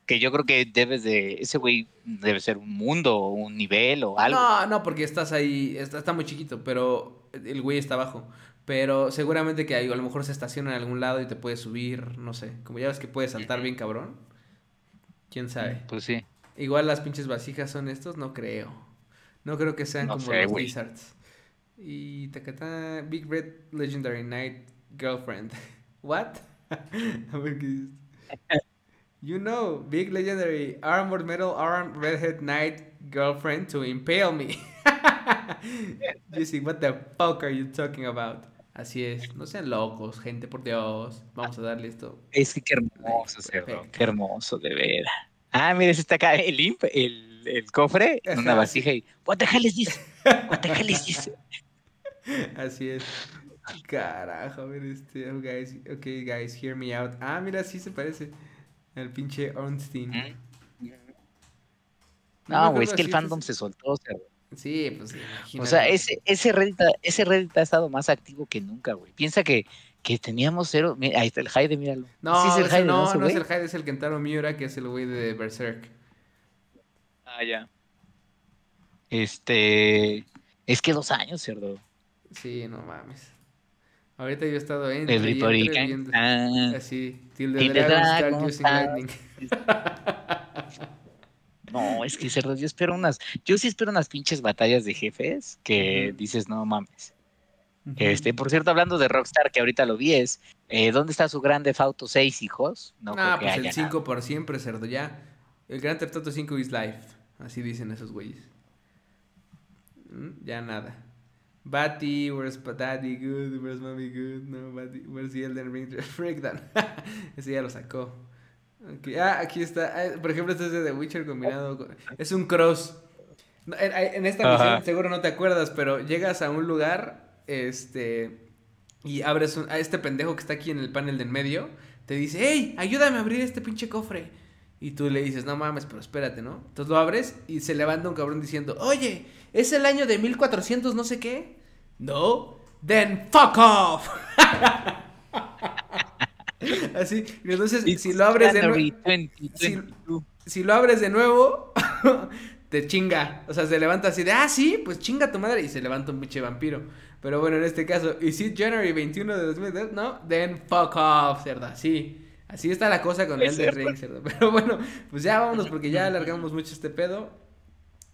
Que yo creo que debes de. Ese güey debe ser un mundo, o un nivel o algo. No, no, porque estás ahí, está, está muy chiquito, pero el güey está abajo. Pero seguramente que a lo mejor se estaciona en algún lado y te puedes subir, no sé. Como ya ves que puedes saltar bien cabrón. ¿Quién sabe? Pues sí. Igual las pinches vasijas son estos, no creo. No creo que sean No como sé, los. Wizards. Y tacatá, Big Red Legendary Knight Girlfriend. (laughs) What? (laughs) A ver qué dice. You know, Big Legendary Armored Metal Armed Redhead Knight Girlfriend to impale me. (laughs) Jesse, what the fuck are you talking about? Así es, no sean locos, gente, por Dios. Vamos a darle esto. Es que qué hermoso, cerdo. Qué hermoso, de veras. Ah, mira, está acá, el imp, el, el cofre, en una vasija y. What the hell is this? What the hell is this? Así es. Carajo, a ver este. Oh, guys, ok, guys, hear me out. Ah, mira, sí se parece al pinche Ornstein. Mm. No, güey, es que el fandom se soltó, cerdo. Sí, pues sí, O sea, imagínate. ese, ese, Reddit, ha- ese Reddit ha estado más activo que nunca, güey. Piensa que, que teníamos cero. mira, ahí está el Hyde, míralo. No, Sí es el ese Hyde, no, ese no es el Hyde, es el Kentaro Miura, que es el güey de Berserk. Ah, ya. Este. Es que dos años, cerdo. Sí, no mames. Ahorita yo he estado en. y Everybody entre can. viendo- Ah. Así, till the Till the dragons start dragons using start- lightning. (laughs) No, es que cerdo, yo espero unas. Yo sí espero unas pinches batallas de jefes que dices, no mames. Este, por cierto, hablando de Rockstar, que ahorita lo vi, es. eh, ¿Dónde está su Grande Auto 6, hijos? No creo ah, que pues haya el 5 por siempre, cerdo, ya. El Grand Theft Auto 5 is life. Así dicen esos güeyes. Mm, Ya nada. Batty, where's Daddy good? Where's Mommy good? No, Batty, where's the Elden Ring (laughs) Breakdown? (laughs) Ese ya lo sacó. Ah, aquí está. Ah, por ejemplo, este es de The Witcher combinado con... Es un cross. En, en esta Ajá. misión seguro no te acuerdas, pero llegas a un lugar, este... Y abres un- a este pendejo que está aquí en el panel de en medio. Te dice, hey, ayúdame a abrir este pinche cofre. Y tú le dices, no mames, pero espérate, ¿no? Entonces lo abres y se levanta un cabrón diciendo, oye, ¿es el año de 1400 no sé qué? No. Then fuck off. (laughs) (laughs) Así, entonces It's si lo abres de nuevo, 2022. si lo abres (laughs) de nuevo, te chinga. O sea, se levanta así de, ah, sí, pues chinga tu madre. Y se levanta un pinche vampiro. Pero bueno, en este caso, ¿y si January 21 de 2002? No, then fuck off, cerda. Sí. Así está la cosa con el de. Ring, cerda. (laughs) Pero bueno, pues ya vámonos porque ya alargamos mucho este pedo.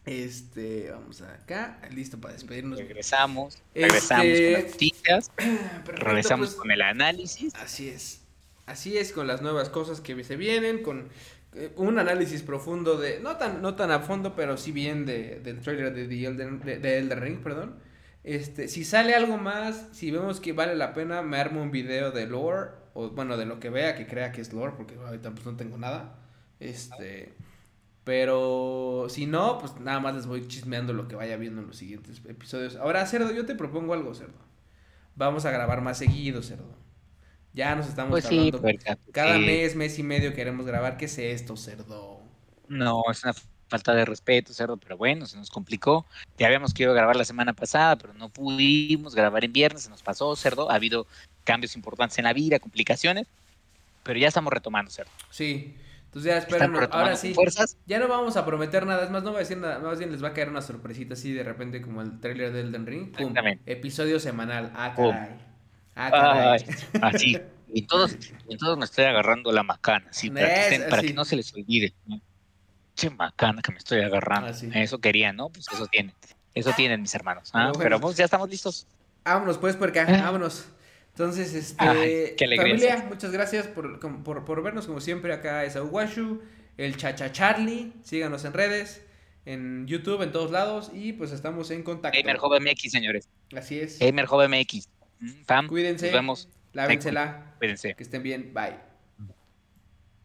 Este, vamos acá, listo para despedirnos. Regresamos, Este- regresamos con las noticias, (clears throat) regresamos pues, con el análisis. Así es. Así es con las nuevas cosas que se vienen, con eh, un análisis profundo de, no tan, no tan a fondo, pero sí bien de, del trailer de, The Elden, de, de Ring, perdón. Este, si sale algo más, si vemos que vale la pena, me armo un video de lore, o bueno, de lo que vea, que crea que es lore, porque ahorita pues no tengo nada. Este, pero si no, pues nada más les voy chismeando lo que vaya viendo en los siguientes episodios. Ahora, Cerdo, yo te propongo algo, Cerdo. Vamos a grabar más seguido, Cerdo. Ya nos estamos Pues sí, puerca, pues Cada sí. mes, mes y medio queremos grabar. ¿Qué es esto, Cerdo? No, es una falta de respeto, cerdo, pero bueno, se nos complicó. Ya habíamos querido grabar la semana pasada, pero no pudimos grabar en viernes, se nos pasó, cerdo. Ha habido cambios importantes en la vida, complicaciones, pero ya estamos retomando, cerdo. Sí, Entonces ya espéranos. Ahora sí. fuerzas. Ya no vamos a prometer nada. Es más, no voy a decir nada. Más bien les va a caer una sorpresita así de repente como el trailer de Elden Ring. ¡Pum! Episodio semanal. Ah, ¡Pum! Ah, caray. Ay, así. Y todos, y todos me estoy agarrando la macana, sí, para, que, estén- para que no se les olvide. ¿no? Che macana que me estoy agarrando. Así. Eso querían, ¿no? Pues eso tienen. Eso tienen mis hermanos. ¿ah? Pero bueno. Pero pues ya estamos listos. Vámonos pues por acá, Ah. vámonos. Entonces, este, Ay, qué alegría, familia, muchas gracias por, por, por vernos como siempre acá es Aguashu, el Chacha Charlie, síganos en redes, en YouTube, en todos lados y pues estamos en contacto. Gamer Joven MX, señores. Así es. Gamer Joven MX. Fam, Cuídense. nos vemos. Lávensela, Cuídense. que estén bien, bye.